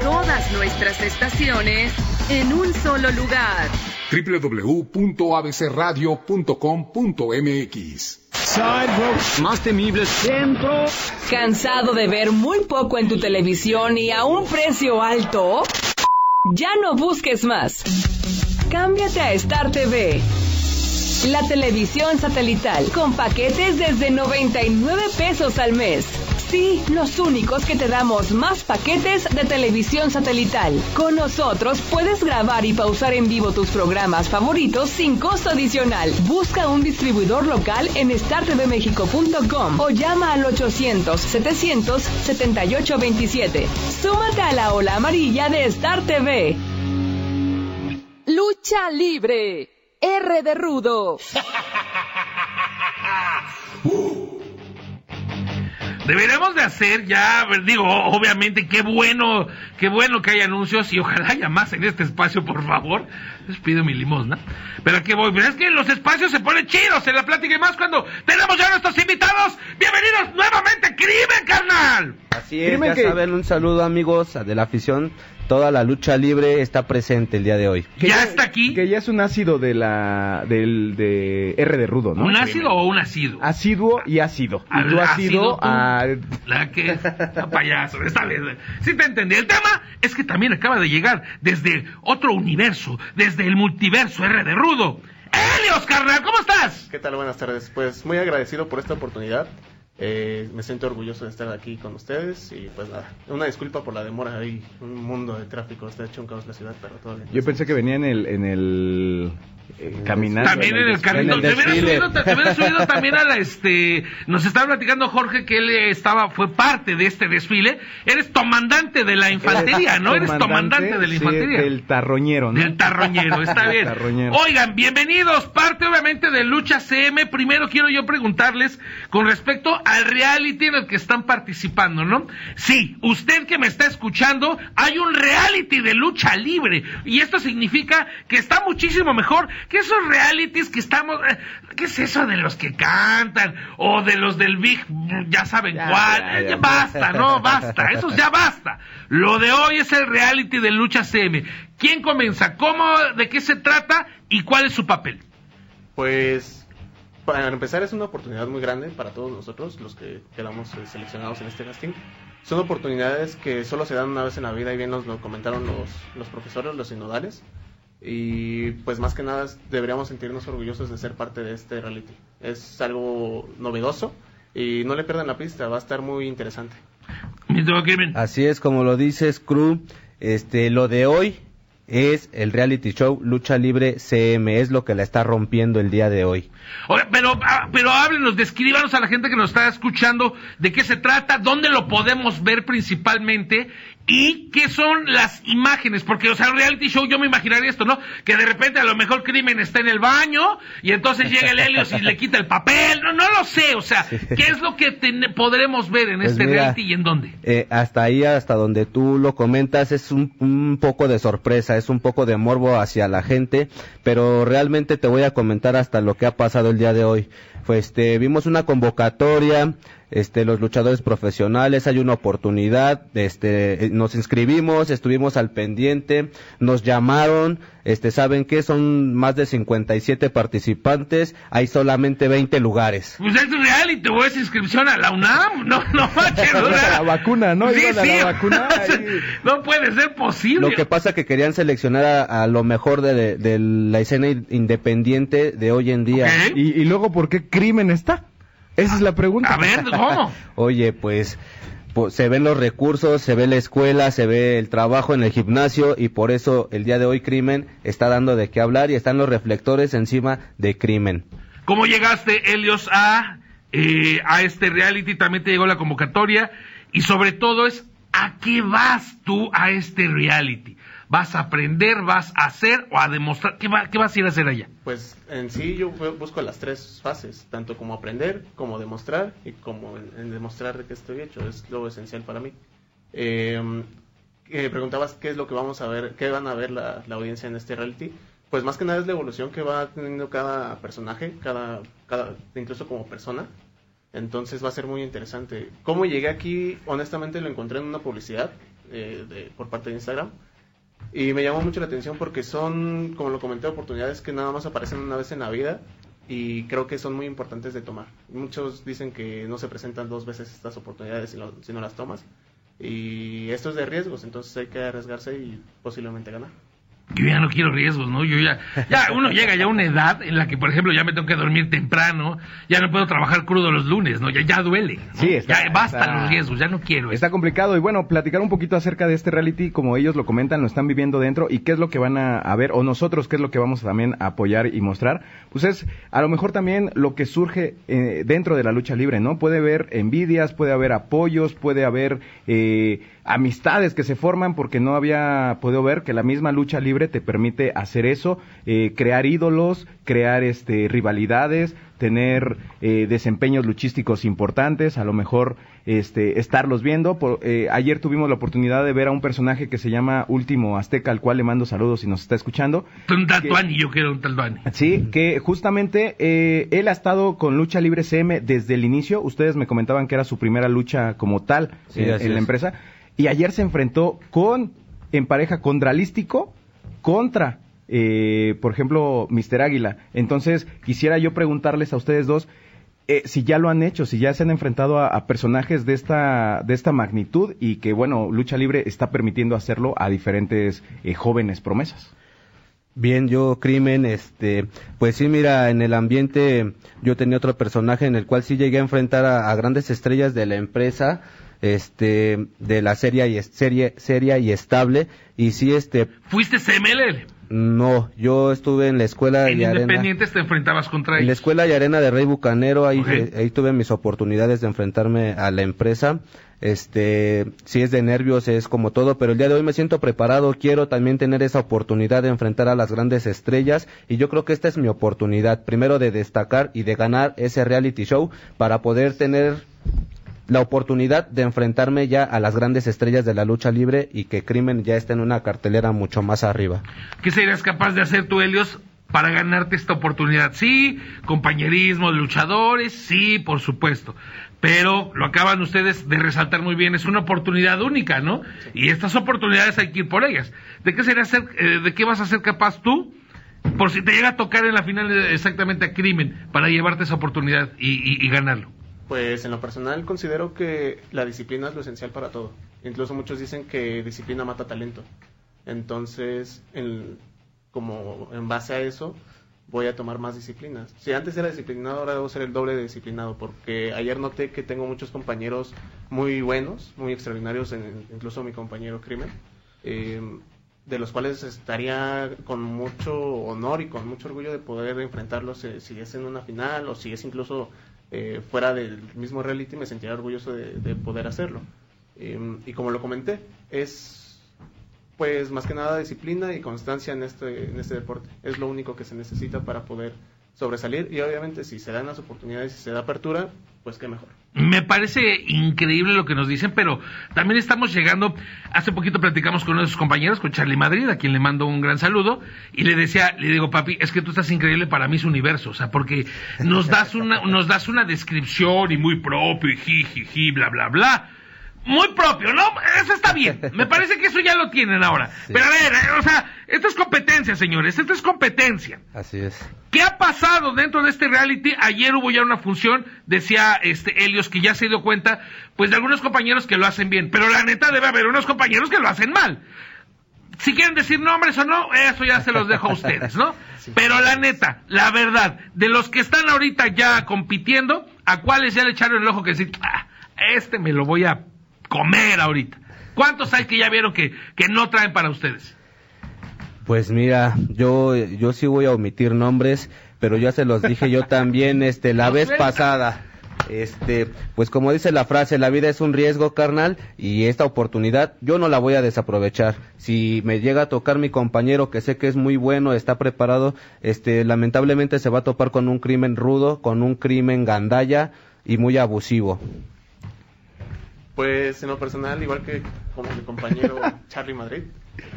Todas nuestras estaciones en un solo lugar. www.abcradio.com.mx. Más temible centro. ¿Cansado de ver muy poco en tu televisión y a un precio alto? Ya no busques más. Cámbiate a Star TV. La televisión satelital con paquetes desde 99 pesos al mes. Sí, los únicos que te damos más paquetes de televisión satelital. Con nosotros puedes grabar y pausar en vivo tus programas favoritos sin costo adicional. Busca un distribuidor local en startvmexico.com o llama al 800-700-7827. Súmate a la ola amarilla de Star TV. Lucha libre. R de rudo. Deberíamos de hacer ya, digo, obviamente, qué bueno, qué bueno que hay anuncios y ojalá haya más en este espacio, por favor. Les pido mi limosna. Pero aquí voy, pero es que los espacios se ponen chidos en la plática y más cuando tenemos ya a nuestros invitados. Bienvenidos nuevamente, a Crimen, carnal. Así es, ya saben, un saludo amigos de la afición. Toda la lucha libre está presente el día de hoy. Que ya, está aquí. Que ya es un ácido de la del de R de rudo, ¿no? ¿Un ácido o un ácido? Ácido y ácido. Y tú ácido a... La que... payaso, está bien. Sí te entendí. El tema es que también acaba de llegar desde otro universo, desde el multiverso R de rudo. Helios, carnal, ¿cómo estás? ¿Qué tal? Buenas tardes. Pues muy agradecido por esta oportunidad. Eh, me siento orgulloso de estar aquí con ustedes y pues nada, una disculpa por la demora ahí, un mundo de tráfico, está hecho un caos la ciudad, pero todo bien. Yo pensé que venía en el, en el eh, caminando. También en el carrito. Te hubieras subido, te, hubieras subido también a la, este, nos estaba platicando Jorge que él estaba, fue parte de este desfile. Eres comandante de la infantería, ¿no? Eres comandante de la infantería. Sí, del tarroñero, ¿no? Del tarroñero, está bien. Oigan, bienvenidos, parte obviamente de Lucha CM. Primero quiero yo preguntarles con respecto al reality en el que están participando, ¿no? Sí, usted que me está escuchando, hay un reality de lucha libre. Y esto significa que está muchísimo mejor que esos realities que estamos, eh, ¿qué es eso de los que cantan? O de los del Big, ya saben cuál, ya, basta, no, basta, esos ya basta. Lo de hoy es el reality de Lucha CM. ¿Quién comienza? ¿Cómo, de qué se trata y cuál es su papel? Pues, para empezar es una oportunidad muy grande para todos nosotros, los que quedamos eh, seleccionados en este casting. Son oportunidades que solo se dan una vez en la vida y bien nos lo comentaron los, los profesores, los sinodales y pues más que nada deberíamos sentirnos orgullosos de ser parte de este reality. Es algo novedoso y no le pierdan la pista, va a estar muy interesante. Así es como lo dices, Crew. Este, lo de hoy es el reality show Lucha Libre CM, es lo que la está rompiendo el día de hoy. pero, ah, pero háblenos, descríbanos a la gente que nos está escuchando de qué se trata, dónde lo podemos ver principalmente ¿Y qué son las imágenes? Porque, o sea, un reality show yo me imaginaría esto, ¿no? Que de repente a lo mejor Crimen está en el baño y entonces llega el Helios y le quita el papel. No, no lo sé, o sea, ¿qué es lo que podremos ver en pues este reality y en dónde? Eh, hasta ahí, hasta donde tú lo comentas, es un, un poco de sorpresa, es un poco de morbo hacia la gente, pero realmente te voy a comentar hasta lo que ha pasado el día de hoy. Pues, este, vimos una convocatoria este, los luchadores profesionales, hay una oportunidad, este, nos inscribimos, estuvimos al pendiente, nos llamaron, este, saben que son más de 57 participantes, hay solamente 20 lugares. Pues es real y te voy a esa inscripción a la UNAM, no, no manches, la vacuna, ¿no? Sí, La vacuna, no puede ser posible. Lo que pasa que querían seleccionar a, lo mejor de, de, la escena independiente de hoy en día. ¿Y, y luego por qué crimen está? Esa es la pregunta. A ver, ¿cómo? Oye, pues, se ven los recursos, se ve la escuela, se ve el trabajo en el gimnasio y por eso el día de hoy Crimen está dando de qué hablar y están los reflectores encima de Crimen. ¿Cómo llegaste, Helios, a, eh, a este reality? También te llegó la convocatoria y sobre todo es, ¿a qué vas tú a este reality? ¿Vas a aprender, vas a hacer o a demostrar? ¿Qué, qué vas a ir a hacer allá? Pues en sí yo busco las tres fases, tanto como aprender, como demostrar y como en, demostrar de que estoy hecho. Es lo esencial para mí. Em, eh, preguntabas qué es lo que vamos a ver, qué van a ver la, audiencia en este reality. Pues más que nada es la evolución que va teniendo cada personaje, cada, cada, incluso como persona. Entonces va a ser muy interesante. ¿Cómo llegué aquí? Honestamente lo encontré en una publicidad eh, por parte de Instagram y me llamó mucho la atención porque son, como lo comenté, oportunidades que nada más aparecen una vez en la vida y creo que son muy importantes de tomar. Muchos dicen que no se presentan dos veces estas oportunidades si, no las tomas. Y esto es de riesgos, entonces hay que arriesgarse y posiblemente ganar yo ya no quiero riesgos, ¿no? Yo ya, ya uno llega ya a una edad en la que, por ejemplo, ya me tengo que dormir temprano, ya no puedo trabajar crudo los lunes, ¿no? Ya, ya duele. Sí, está, ya basta los riesgos, ya no quiero. Está complicado y bueno, platicar un poquito acerca de este reality, como ellos lo comentan, lo están viviendo dentro y qué es lo que van a, ver, o nosotros qué es lo que vamos también a apoyar y mostrar, pues es a lo mejor también lo que surge eh, dentro de la lucha libre, ¿no? Puede haber envidias, puede haber apoyos, puede haber... Eh, amistades que se forman porque no había podido ver que la misma lucha libre te permite hacer eso, eh, crear ídolos, crear este rivalidades, tener eh, desempeños luchísticos importantes, a lo mejor este, estarlos viendo. Por, eh, ayer tuvimos la oportunidad de ver a un personaje que se llama Último Azteca, al cual le mando saludos si nos está escuchando. Un Tatuani, yo quiero un Tatuani. Sí, que justamente eh, él ha estado con Lucha Libre CM desde el inicio. Ustedes me comentaban que era su primera lucha como tal Sí, así en la es. empresa. Y ayer se enfrentó con, en pareja con Dralístico contra, eh, por ejemplo, Mister Águila. Entonces, quisiera yo preguntarles a ustedes dos eh, si ya lo han hecho, si ya se han enfrentado a, personajes de esta, de esta magnitud y que, bueno, Lucha Libre está permitiendo hacerlo a diferentes eh, jóvenes promesas. Bien, yo crimen, este, pues sí, mira, en el ambiente yo tenía otro personaje en el cual sí llegué a enfrentar a grandes estrellas de la empresa, este, de la serie y serie, seria y estable, y sí, este, ¿Fuiste CMLL? no, yo estuve en la escuela En y arena. Independientes te enfrentabas contra En la ellos. escuela y arena de Rey Bucanero, ahí, eh, ahí tuve mis oportunidades de enfrentarme a la empresa. Este, si es de nervios, es como todo, pero el día de hoy me siento preparado, quiero también tener esa oportunidad de enfrentar a las grandes estrellas y yo creo que esta es mi oportunidad, primero de destacar y de ganar ese reality show para poder tener la oportunidad de enfrentarme ya a las grandes estrellas de la lucha libre y que Crimen ya esté en una cartelera mucho más arriba. ¿Qué serías capaz de hacer tú, Helios, para ganarte esta oportunidad? Sí, compañerismo de luchadores, sí, por supuesto. Pero lo acaban ustedes de resaltar muy bien, es una oportunidad única, ¿no? Y estas oportunidades hay que ir por ellas. ¿De qué sería ser, eh, de qué vas a ser capaz tú? Por si te llega a tocar en la final eh, exactamente a crimen para llevarte esa oportunidad y, y- y ganarlo. Pues en lo personal considero que la disciplina es lo esencial para todo. Incluso muchos dicen que disciplina mata talento. Entonces, en- como en base a eso, voy a tomar más disciplinas. Si antes era disciplinado, ahora debo ser el doble de disciplinado, porque ayer noté que tengo muchos compañeros muy buenos, muy extraordinarios, en- incluso mi compañero Crimen, eh, de los cuales estaría con mucho honor y con mucho orgullo de poder enfrentarlos eh, si es en una final o si es incluso eh, fuera del mismo reality, me sentiría orgulloso de, de poder hacerlo. Eh, y como lo comenté, es pues más que nada disciplina y constancia en este, en este deporte. Es lo único que se necesita para poder sobresalir y obviamente si se dan las oportunidades y se da apertura, pues qué mejor. Me parece increíble lo que nos dicen, pero también estamos llegando. Hace poquito platicamos con uno de sus compañeros, con Charlie Madrid, a quien le mando un gran saludo, y le decía, le digo, papi, es que tú estás increíble para mí, es universo, o sea, porque nos das una, nos das una descripción y muy propio, y jiji, bla, bla, bla. Muy propio, ¿no? Eso está bien. Me parece que eso ya lo tienen ahora. Pero a ver, eh, o sea, esto es competencia, señores, esto es competencia. Así es. ¿Qué ha pasado dentro de este reality? Ayer hubo ya una función, decía este Helios que ya se dio cuenta, pues de algunos compañeros que lo hacen bien, pero la neta debe haber unos compañeros que lo hacen mal. Si quieren decir nombres o no, eso ya se los dejo a ustedes, ¿no? Pero la neta, la verdad, de los que están ahorita ya compitiendo, ¿a cuáles ya le echaron el ojo que decir, "Ah, este me lo voy a comer ahorita? ¿Cuántos hay que ya vieron que, que no traen para ustedes? Pues mira, yo, yo sí voy a omitir nombres, pero ya se los dije yo también, este, la vez pasada. Este, pues como dice la frase, la vida es un riesgo, carnal, y esta oportunidad yo no la voy a desaprovechar. Si me llega a tocar mi compañero, que sé que es muy bueno, está preparado, este, lamentablemente se va a topar con un crimen rudo, con un crimen gandalla y muy abusivo. Pues en lo personal, igual que como mi compañero Charlie Madrid,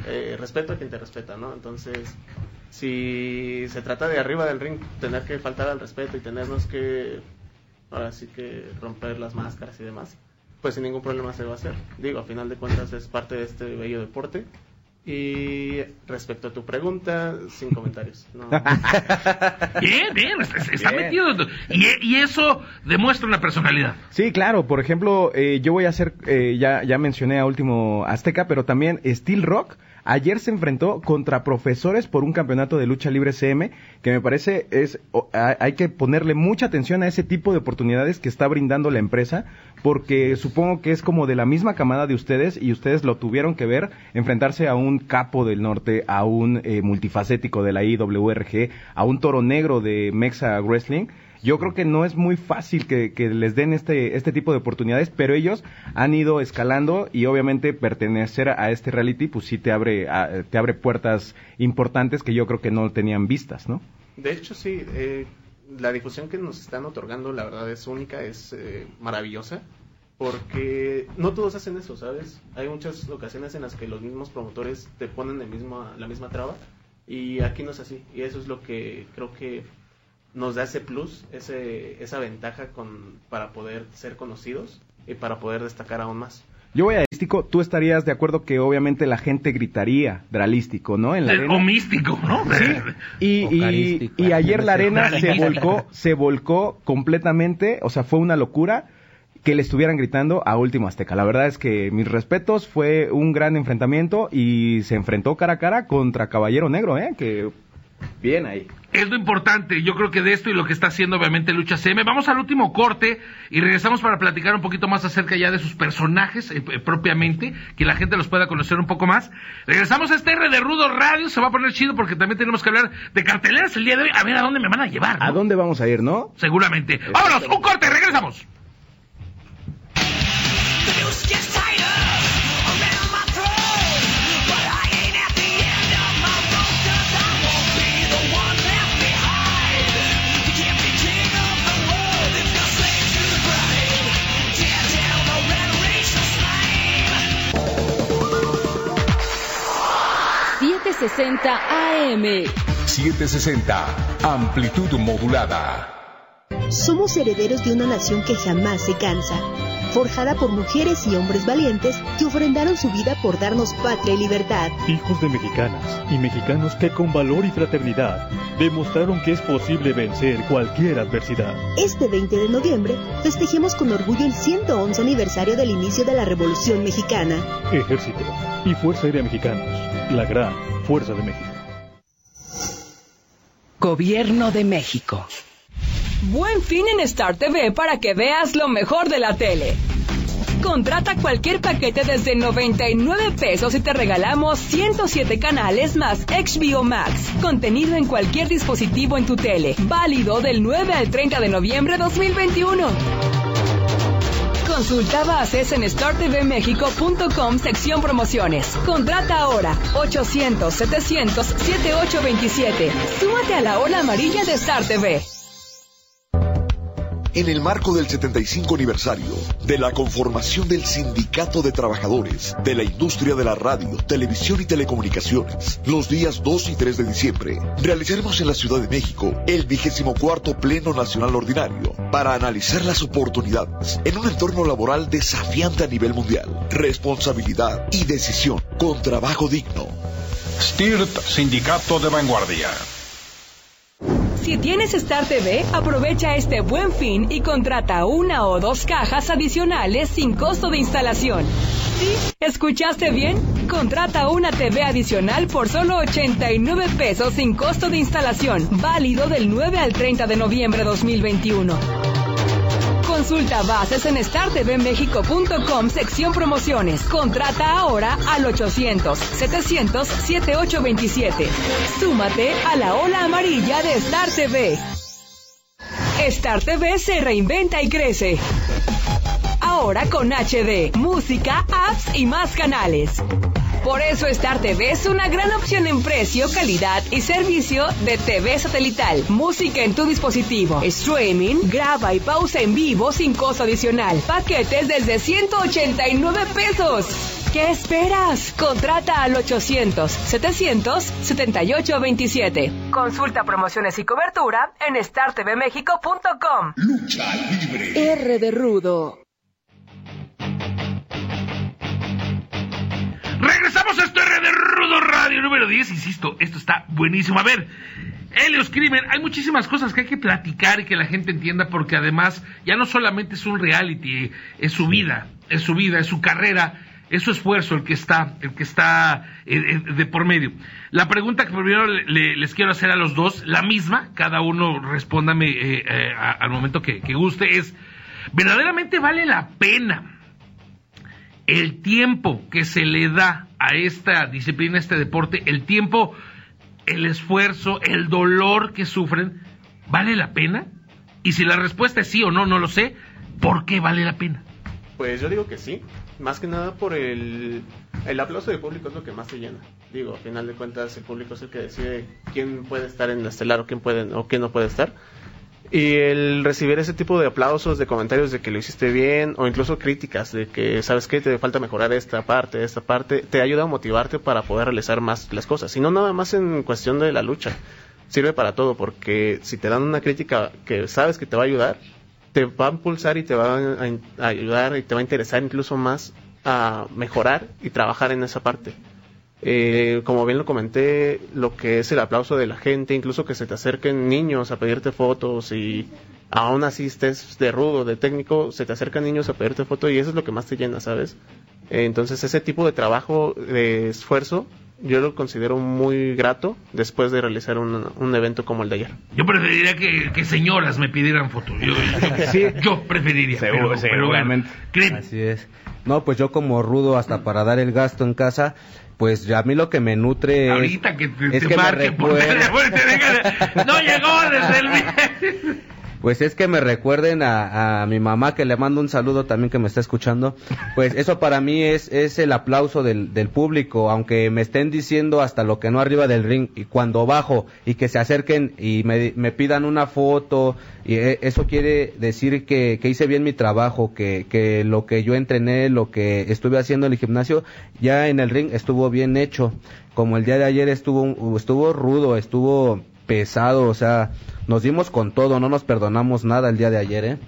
eh, respeto a quien te respeta, ¿no? Entonces, si se trata de arriba del ring, tener que faltar al respeto y tenernos que, ahora sí que romper las máscaras y demás, pues sin ningún problema se va a hacer. Digo, a final de cuentas es parte de este bello deporte. Y respecto a tu pregunta, sin comentarios. No. Bien, bien, está, Bien. metido. Y, y eso demuestra una personalidad. Sí, claro. Por ejemplo, eh, yo voy a hacer, eh, ya, ya mencioné a Último Azteca, pero también Steel Rock. Ayer se enfrentó contra profesores por un campeonato de lucha libre CM, que me parece es hay que ponerle mucha atención a ese tipo de oportunidades que está brindando la empresa, porque supongo que es como de la misma camada de ustedes y ustedes lo tuvieron que ver enfrentarse a un capo del norte, a un eh, multifacético de la IWRG, a un toro negro de Mexa Wrestling yo creo que no es muy fácil que, les den este, este tipo de oportunidades, pero ellos han ido escalando y obviamente pertenecer a este reality pues sí te abre, a- te abre puertas importantes que yo creo que no tenían vistas, ¿no? De hecho, sí. eh, la difusión que nos están otorgando, la verdad, es única, es eh, maravillosa, porque no todos hacen eso, ¿sabes? Hay muchas ocasiones en las que los mismos promotores te ponen el mismo, la misma traba, y aquí no es así, y eso es lo que creo que nos da ese plus, ese, esa ventaja con, para poder ser conocidos y para poder destacar aún más. Yo voy a Dralístico, tú estarías de acuerdo que obviamente la gente gritaría Dralístico, ¿no? En la arena. O místico, ¿no? Sí, y, y, ayer la arena se volcó, se volcó completamente, o sea, fue una locura que le estuvieran gritando a Último Azteca. La verdad es que mis respetos, fue un gran enfrentamiento y se enfrentó cara a cara contra Caballero Negro, ¿eh? Que bien ahí. Es lo importante, yo creo que de esto y lo que está haciendo obviamente Lucha CM. Vamos al último corte y regresamos para platicar un poquito más acerca ya de sus personajes eh, eh, propiamente, que la gente los pueda conocer un poco más. Regresamos a este R de Rudo Radio, se va a poner chido porque también tenemos que hablar de carteleras el día de hoy. A ver a dónde me van a llevar. ¿no? ¿A dónde vamos a ir, no? Seguramente. Vámonos, un corte, regresamos. ...760 AM. 760, amplitud modulada. Somos herederos de una nación que jamás se cansa, forjada por mujeres y hombres valientes que ofrendaron su vida por darnos patria y libertad. Hijos de mexicanas y mexicanos que con valor y fraternidad demostraron que es posible vencer cualquier adversidad. Este 20 de noviembre festejemos con orgullo el 111 aniversario del inicio de la Revolución Mexicana. Ejército y Fuerza Aérea Mexicanos, la gran Fuerza de México. Gobierno de México. Buen fin en Star TV para que veas lo mejor de la tele. Contrata cualquier paquete desde 99 pesos y te regalamos 107 canales más HBO Max. Contenido en cualquier dispositivo en tu tele. Válido del 9 al 30 de noviembre 2021. Consulta bases en startvmexico.com sección promociones. Contrata ahora 800-700-7827. Súmate a la ola amarilla de Star TV. En el marco del 75 aniversario de la conformación del Sindicato de Trabajadores de la Industria de la Radio, Televisión y Telecomunicaciones, los días 2 y 3 de diciembre, realizaremos en la Ciudad de México el vigésimo cuarto Pleno Nacional Ordinario para analizar las oportunidades en un entorno laboral desafiante a nivel mundial, responsabilidad y decisión con trabajo digno. STIRT, Sindicato de Vanguardia. Si tienes Star TV, aprovecha este buen fin y contrata una o dos cajas adicionales sin costo de instalación. ¿Sí? ¿Escuchaste bien? Contrata una TV adicional por solo 89 pesos sin costo de instalación, válido del 9 al 30 de noviembre 2021. Consulta bases en startvmexico.com sección promociones. Contrata ahora al 800-700-7827. Súmate a la ola amarilla de Star TV. Star TV se reinventa y crece. Ahora con HD, música, apps y más canales. Por eso Star TV es una gran opción en precio, calidad y servicio de TV satelital. Música en tu dispositivo. Streaming, graba y pausa en vivo sin costo adicional. Paquetes desde 189 pesos. ¿Qué esperas? Contrata al 800-700-7827. Consulta promociones y cobertura en startvmexico.com. Lucha libre. R de Rudo. Regresamos a este R de Rudo Radio número 10. Insisto, esto está buenísimo. A ver, Helios Crimen, hay muchísimas cosas que hay que platicar y que la gente entienda porque además ya no solamente es un reality, es su vida, es su vida, es su carrera, es su esfuerzo el que está, el que está eh, eh, de por medio. La pregunta que primero le- le- les quiero hacer a los dos, la misma, cada uno respóndame eh, eh, al momento que, que guste, es, ¿verdaderamente vale la pena el tiempo que se le da a esta disciplina, a este deporte, el tiempo, el esfuerzo, el dolor que sufren, ¿vale la pena? Y si la respuesta es sí o no, no lo sé, ¿por qué vale la pena? Pues yo digo que sí, más que nada por el, el aplauso del público es lo que más te llena. Digo, a final de cuentas el público es el que decide quién puede estar en la estelar o quién puede o quién no puede estar. Y el recibir ese tipo de aplausos, de comentarios de que lo hiciste bien, o incluso críticas de que, ¿sabes qué? Te falta mejorar esta parte, esta parte, te ayuda a motivarte para poder realizar más las cosas. Y no nada más en cuestión de la lucha. Sirve para todo, porque si te dan una crítica que sabes que te va a ayudar, te va a impulsar y te va a, a ayudar y te va a interesar incluso más a mejorar y trabajar en esa parte. Eh, como bien lo comenté, lo que es el aplauso de la gente, incluso que se te acerquen niños a pedirte fotos y aún así estés de rudo, de técnico, se te acercan niños a pedirte fotos y eso es lo que más te llena, ¿sabes? Eh, entonces ese tipo de trabajo, de esfuerzo, yo lo considero muy grato después de realizar un, un evento como el de ayer. Yo preferiría que, que señoras me pidieran fotos. Yo, yo, Sí. yo preferiría. Seguro, pero, pero bueno, seguramente. Crim, Así es. No, pues yo como rudo hasta para dar el gasto en casa, pues a mí lo que me nutre es- ahorita que te, es te que me por recuerda- teléfono te no llegó desde el viernes". Pues es que me recuerden a, a mi mamá, que le mando un saludo también que me está escuchando. Pues eso para mí es, es el aplauso del, del público, aunque me estén diciendo hasta lo que no arriba del ring. Y cuando bajo y que se acerquen y me, me pidan una foto, y e- eso quiere decir que, que hice bien mi trabajo, que, que lo que yo entrené, lo que estuve haciendo en el gimnasio, ya en el ring estuvo bien hecho. Como el día de ayer estuvo, estuvo rudo, estuvo pesado, o sea, nos dimos con todo, no nos perdonamos nada el día de ayer, ¿eh?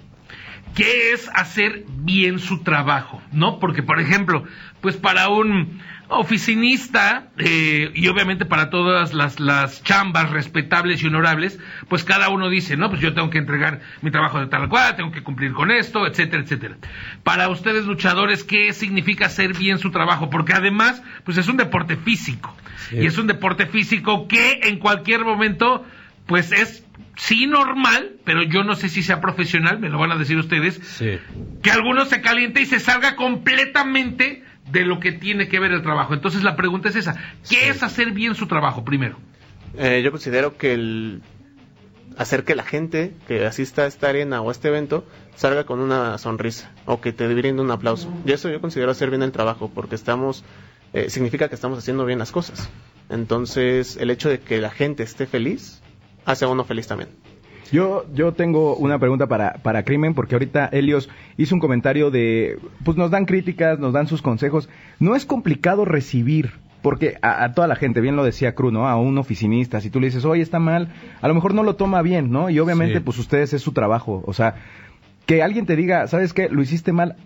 ¿Qué es hacer bien su trabajo? ¿No? Porque, por ejemplo, pues para un oficinista eh, y obviamente para todas las, las chambas respetables y honorables, pues cada uno dice, no, pues yo tengo que entregar mi trabajo de tal cual, tengo que cumplir con esto, etcétera, etcétera. Para ustedes luchadores, ¿qué significa hacer bien su trabajo? Porque además, pues es un deporte físico. Y es un deporte físico que en cualquier momento, pues es sí normal, pero yo no sé si sea profesional, me lo van a decir ustedes, Sí. que alguno se caliente y se salga completamente de lo que tiene que ver el trabajo. Entonces la pregunta es esa, ¿qué es hacer bien su trabajo primero? Eh, yo considero que el hacer que la gente que asista a esta arena o a este evento salga con una sonrisa o que te brinde un aplauso. Y eso yo considero hacer bien el trabajo porque estamos, eh, significa que estamos haciendo bien las cosas. Entonces, el hecho de que la gente esté feliz hace a uno feliz también. Yo, yo tengo una pregunta para, para Crimen, porque ahorita Helios hizo un comentario de, pues nos dan críticas, nos dan sus consejos. No es complicado recibir, porque a, a toda la gente, bien lo decía Cru, ¿no? A un oficinista, si tú le dices, oye, está mal, a lo mejor no lo toma bien, ¿no? Y obviamente, Sí. pues ustedes es su trabajo. O sea, que alguien te diga, ¿sabes qué? Lo hiciste mal.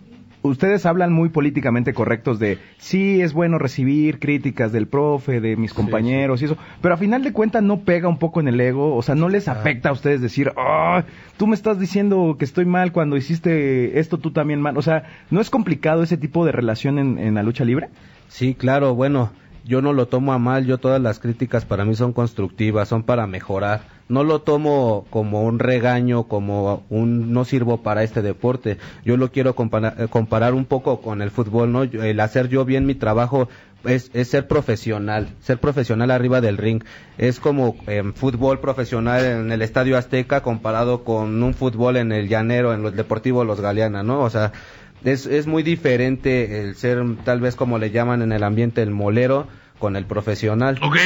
Ustedes hablan muy políticamente correctos de sí es bueno recibir críticas del profe, de mis compañeros y eso, pero a final de cuentas no pega un poco en el ego, o sea, no les afecta a ustedes decir, "Ah, tú me estás diciendo que estoy mal cuando hiciste esto tú también mal, o sea, ¿no es complicado ese tipo de relación en, en la lucha libre? Sí, claro, bueno, yo no lo tomo a mal, yo todas las críticas para mí son constructivas, son para mejorar. No lo tomo como un regaño, como un no sirvo para este deporte. Yo lo quiero eh, comparar un poco con el fútbol, ¿no? El hacer yo bien mi trabajo es, es ser profesional, ser profesional arriba del ring. Es como em, fútbol profesional en el Estadio Azteca comparado con un fútbol en el Llanero, en el Deportivo Los Galeana, ¿no? O sea, es, es muy diferente el ser tal vez como le llaman en el ambiente el molero con el profesional. ¿Ok?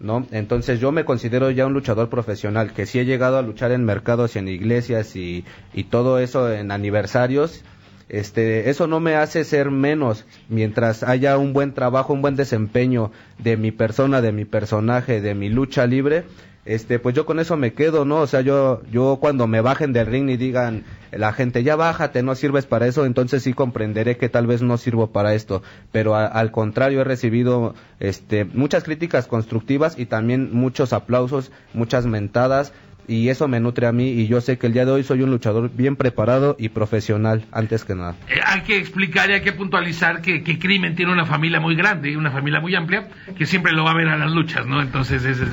¿No? Entonces yo me considero ya un luchador profesional, que sí he llegado a luchar en mercados y en iglesias y, y todo eso en aniversarios. Este, eso no me hace ser menos mientras haya un buen trabajo, un buen desempeño de mi persona, de mi personaje, de mi lucha libre. Este, pues yo con eso me quedo, ¿no? O sea, yo, yo cuando me bajen del ring y digan la gente, ya bájate, no sirves para eso, entonces sí comprenderé que tal vez no sirvo para esto. Pero al contrario, he recibido, este, muchas críticas constructivas y también muchos aplausos, muchas mentadas, y eso me nutre a mí, y yo sé que el día de hoy soy un luchador bien preparado y profesional, antes que nada. Eh, hay que explicar y hay que puntualizar que, que Crimen tiene una familia muy grande, una familia muy amplia, que siempre lo va a ver a las luchas, ¿no? Entonces, es, es-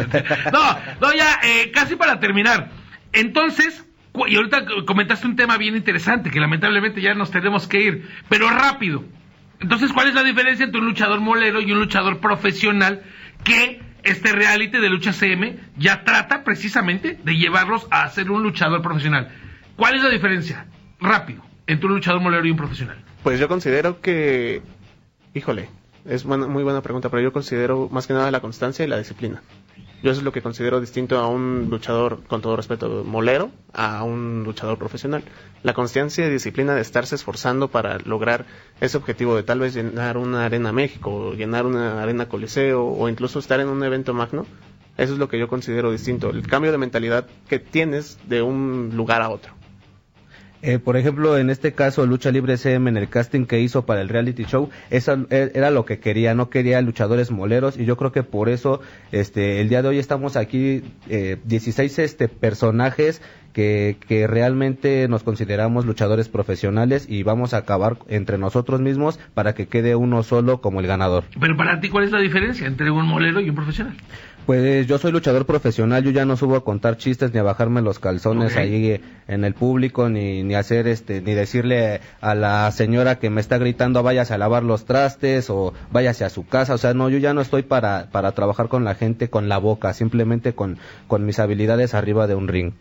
no, no, ya, eh, casi para terminar. Entonces, y ahorita comentaste un tema bien interesante, que lamentablemente ya nos tenemos que ir, pero rápido. Entonces, ¿cuál es la diferencia entre un luchador molero y un luchador profesional que este reality de lucha CM ya trata precisamente de llevarlos a ser un luchador profesional? ¿Cuál es la diferencia? Rápido, entre un luchador molero y un profesional. Pues yo considero que, híjole, es buena- muy buena pregunta, pero yo considero más que nada la constancia y la disciplina. Yo eso es lo que considero distinto a un luchador, con todo respeto, molero, a un luchador profesional. La constancia y disciplina de estarse esforzando para lograr ese objetivo de tal vez llenar una arena México, o llenar una arena Coliseo, o incluso estar en un evento magno, eso es lo que yo considero distinto, el cambio de mentalidad que tienes de un lugar a otro. Eh, por ejemplo, en este caso, Lucha Libre CM, en el casting que hizo para el reality show, esa e, era lo que quería, no quería luchadores moleros, y yo creo que por eso, este, el día de hoy estamos aquí, eh, 16 este, personajes que, que realmente nos consideramos luchadores profesionales y vamos a acabar entre nosotros mismos para que quede uno solo como el ganador. Pero para ti, ¿cuál es la diferencia entre un molero y un profesional? Pues yo soy luchador profesional, yo ya no subo a contar chistes ni a bajarme los calzones ahí en el público ni ni hacer este ni decirle a la señora que me está gritando váyase a lavar los trastes o váyase a su casa, o sea, no yo ya no estoy para para trabajar con la gente con la boca, simplemente con con mis habilidades arriba de un ring.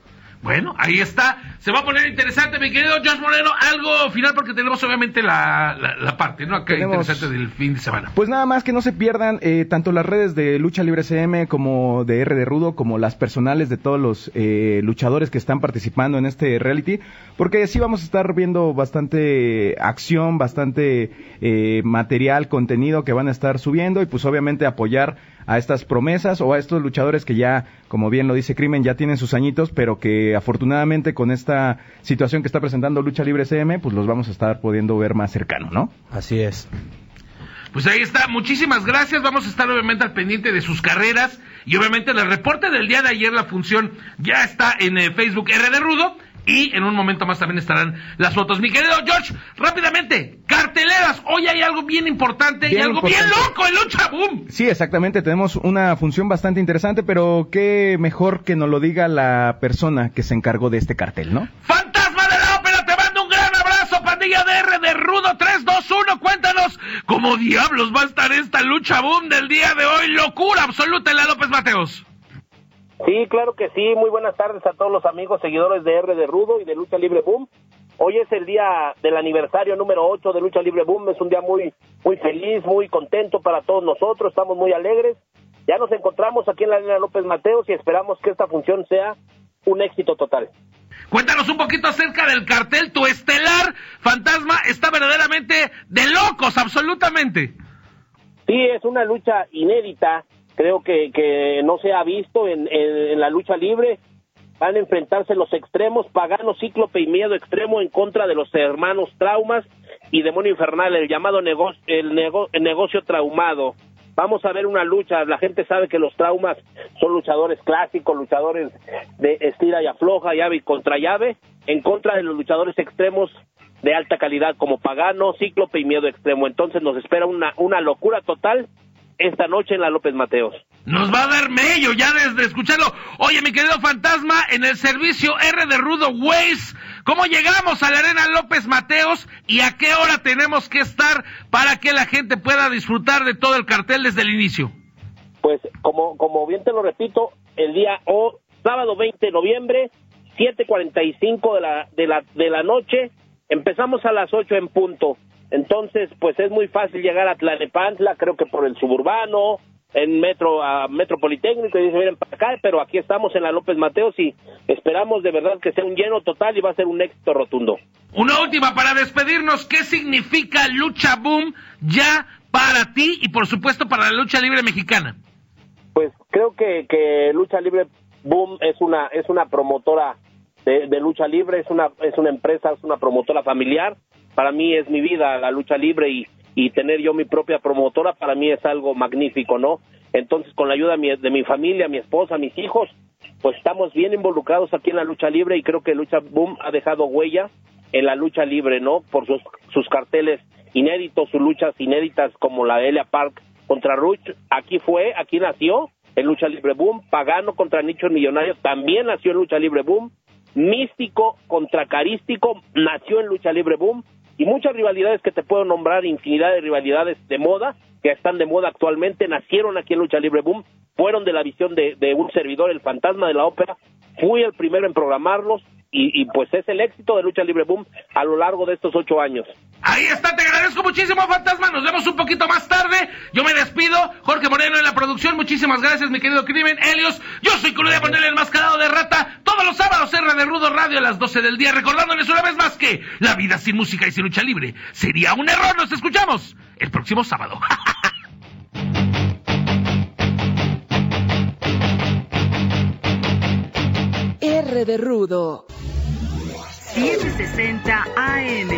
Bueno, ahí está. Se va a poner interesante, mi querido Josh Moreno. Algo final porque tenemos obviamente la, la, la parte, ¿no? Acá Tenemos- interesante del fin de semana. Pues nada más que no se pierdan eh, tanto las redes de Lucha Libre CM como de R de Rudo, como las personales de todos los eh, luchadores que están participando en este reality, porque sí vamos a estar viendo bastante acción, bastante eh, material, contenido que van a estar subiendo y pues obviamente apoyar a estas promesas o a estos luchadores que ya, como bien lo dice Crimen, ya tienen sus añitos, pero que afortunadamente con esta situación que está presentando Lucha Libre CM, pues los vamos a estar pudiendo ver más cercano, ¿no? Así es. Pues ahí está, muchísimas gracias. Vamos a estar obviamente al pendiente de sus carreras y obviamente el reporte del día de ayer, la función ya está en eh, Facebook R de Rudo y en un momento más también estarán las fotos. Mi querido George, rápidamente, carteleras. Hoy hay algo bien importante y algo bien loco en Lucha Boom. Sí, exactamente. Tenemos una función bastante interesante, pero qué mejor que nos lo diga la persona que se encargó de este cartel, ¿no? Fantasma de la ópera, te mando un gran abrazo, pandilla de R de Rudo 321. Cuéntanos cómo diablos va a estar esta lucha boom del día de hoy. Locura absoluta en la López Mateos. Sí, claro que sí. Muy buenas tardes a todos los amigos seguidores de R de Rudo y de Lucha Libre Boom. Hoy es el día del aniversario número 8 de Lucha Libre Boom. Es un día muy, muy feliz, muy contento para todos nosotros. Estamos muy alegres. Ya nos encontramos aquí en la Arena López Mateos y esperamos que esta función sea un éxito total. Cuéntanos un poquito acerca del cartel. Tu estelar fantasma está verdaderamente de locos, absolutamente. Sí, es una lucha inédita, creo que, que no se ha visto en, en- la lucha libre. Van a enfrentarse los extremos, Pagano, Cíclope y Miedo Extremo en contra de los hermanos Traumas y Demonio Infernal, el llamado nego- el, nego- el negocio traumado. Vamos a ver una lucha, la gente sabe que los traumas son luchadores clásicos, luchadores de estira y afloja, llave y contra llave, en contra de los luchadores extremos de alta calidad como Pagano, Cíclope y Miedo Extremo. Entonces nos espera una, una locura total esta noche en la López Mateos. Nos va a dar mello ya desde escucharlo. Oye, mi querido fantasma, en el servicio R de Rudo Waze, ¿cómo llegamos a la Arena López Mateos y a qué hora tenemos que estar para que la gente pueda disfrutar de todo el cartel desde el inicio? Pues como, como bien te lo repito, el día o sábado 20 de noviembre, 7.45 de la, de, la, de la noche, empezamos a las 8 en punto. Entonces, pues es muy fácil llegar a Tlalnepantla, creo que por el suburbano, en metro a Metro Politécnico, y dice, miren para acá, pero aquí estamos en la López Mateos y esperamos de verdad que sea un lleno total y va a ser un éxito rotundo. Una última para despedirnos, ¿qué significa Lucha Boom ya para ti y por supuesto para la lucha libre mexicana? Pues creo que, que Lucha Libre Boom es una es una promotora de, de lucha libre, es una es una empresa, es una promotora familiar. Para mí es mi vida la lucha libre y, y tener yo mi propia promotora para mí es algo magnífico, ¿no? Entonces con la ayuda de mi, de mi familia, mi esposa, mis hijos, pues estamos bien involucrados aquí en la lucha libre y creo que Lucha Boom ha dejado huella en la lucha libre, ¿no? Por sus, sus carteles inéditos, sus luchas inéditas como la de Elia Park contra Ruch, aquí fue, aquí nació en Lucha Libre Boom, Pagano contra Nicho el Millonario también nació en Lucha Libre Boom, Místico contra Carístico nació en Lucha Libre Boom y muchas rivalidades que te puedo nombrar, infinidad de rivalidades de moda que están de moda actualmente, nacieron aquí en Lucha Libre Boom, fueron de la visión de, de un servidor, el fantasma de la ópera, fui el primero en programarlos y, y pues es el éxito de Lucha Libre Boom a lo largo de estos ocho años. Ahí está, te agradezco muchísimo, Fantasma. Nos vemos un poquito más tarde. Yo me despido. Jorge Moreno en la producción. Muchísimas gracias, mi querido Crimen. Helios, yo soy Cludia Manuel, el mascarado de rata. Todos los sábados, R de Rudo Radio a las 12 del día. Recordándoles una vez más que la vida sin música y sin lucha libre sería un error. Nos escuchamos el próximo sábado. De Rudo. 760 AM.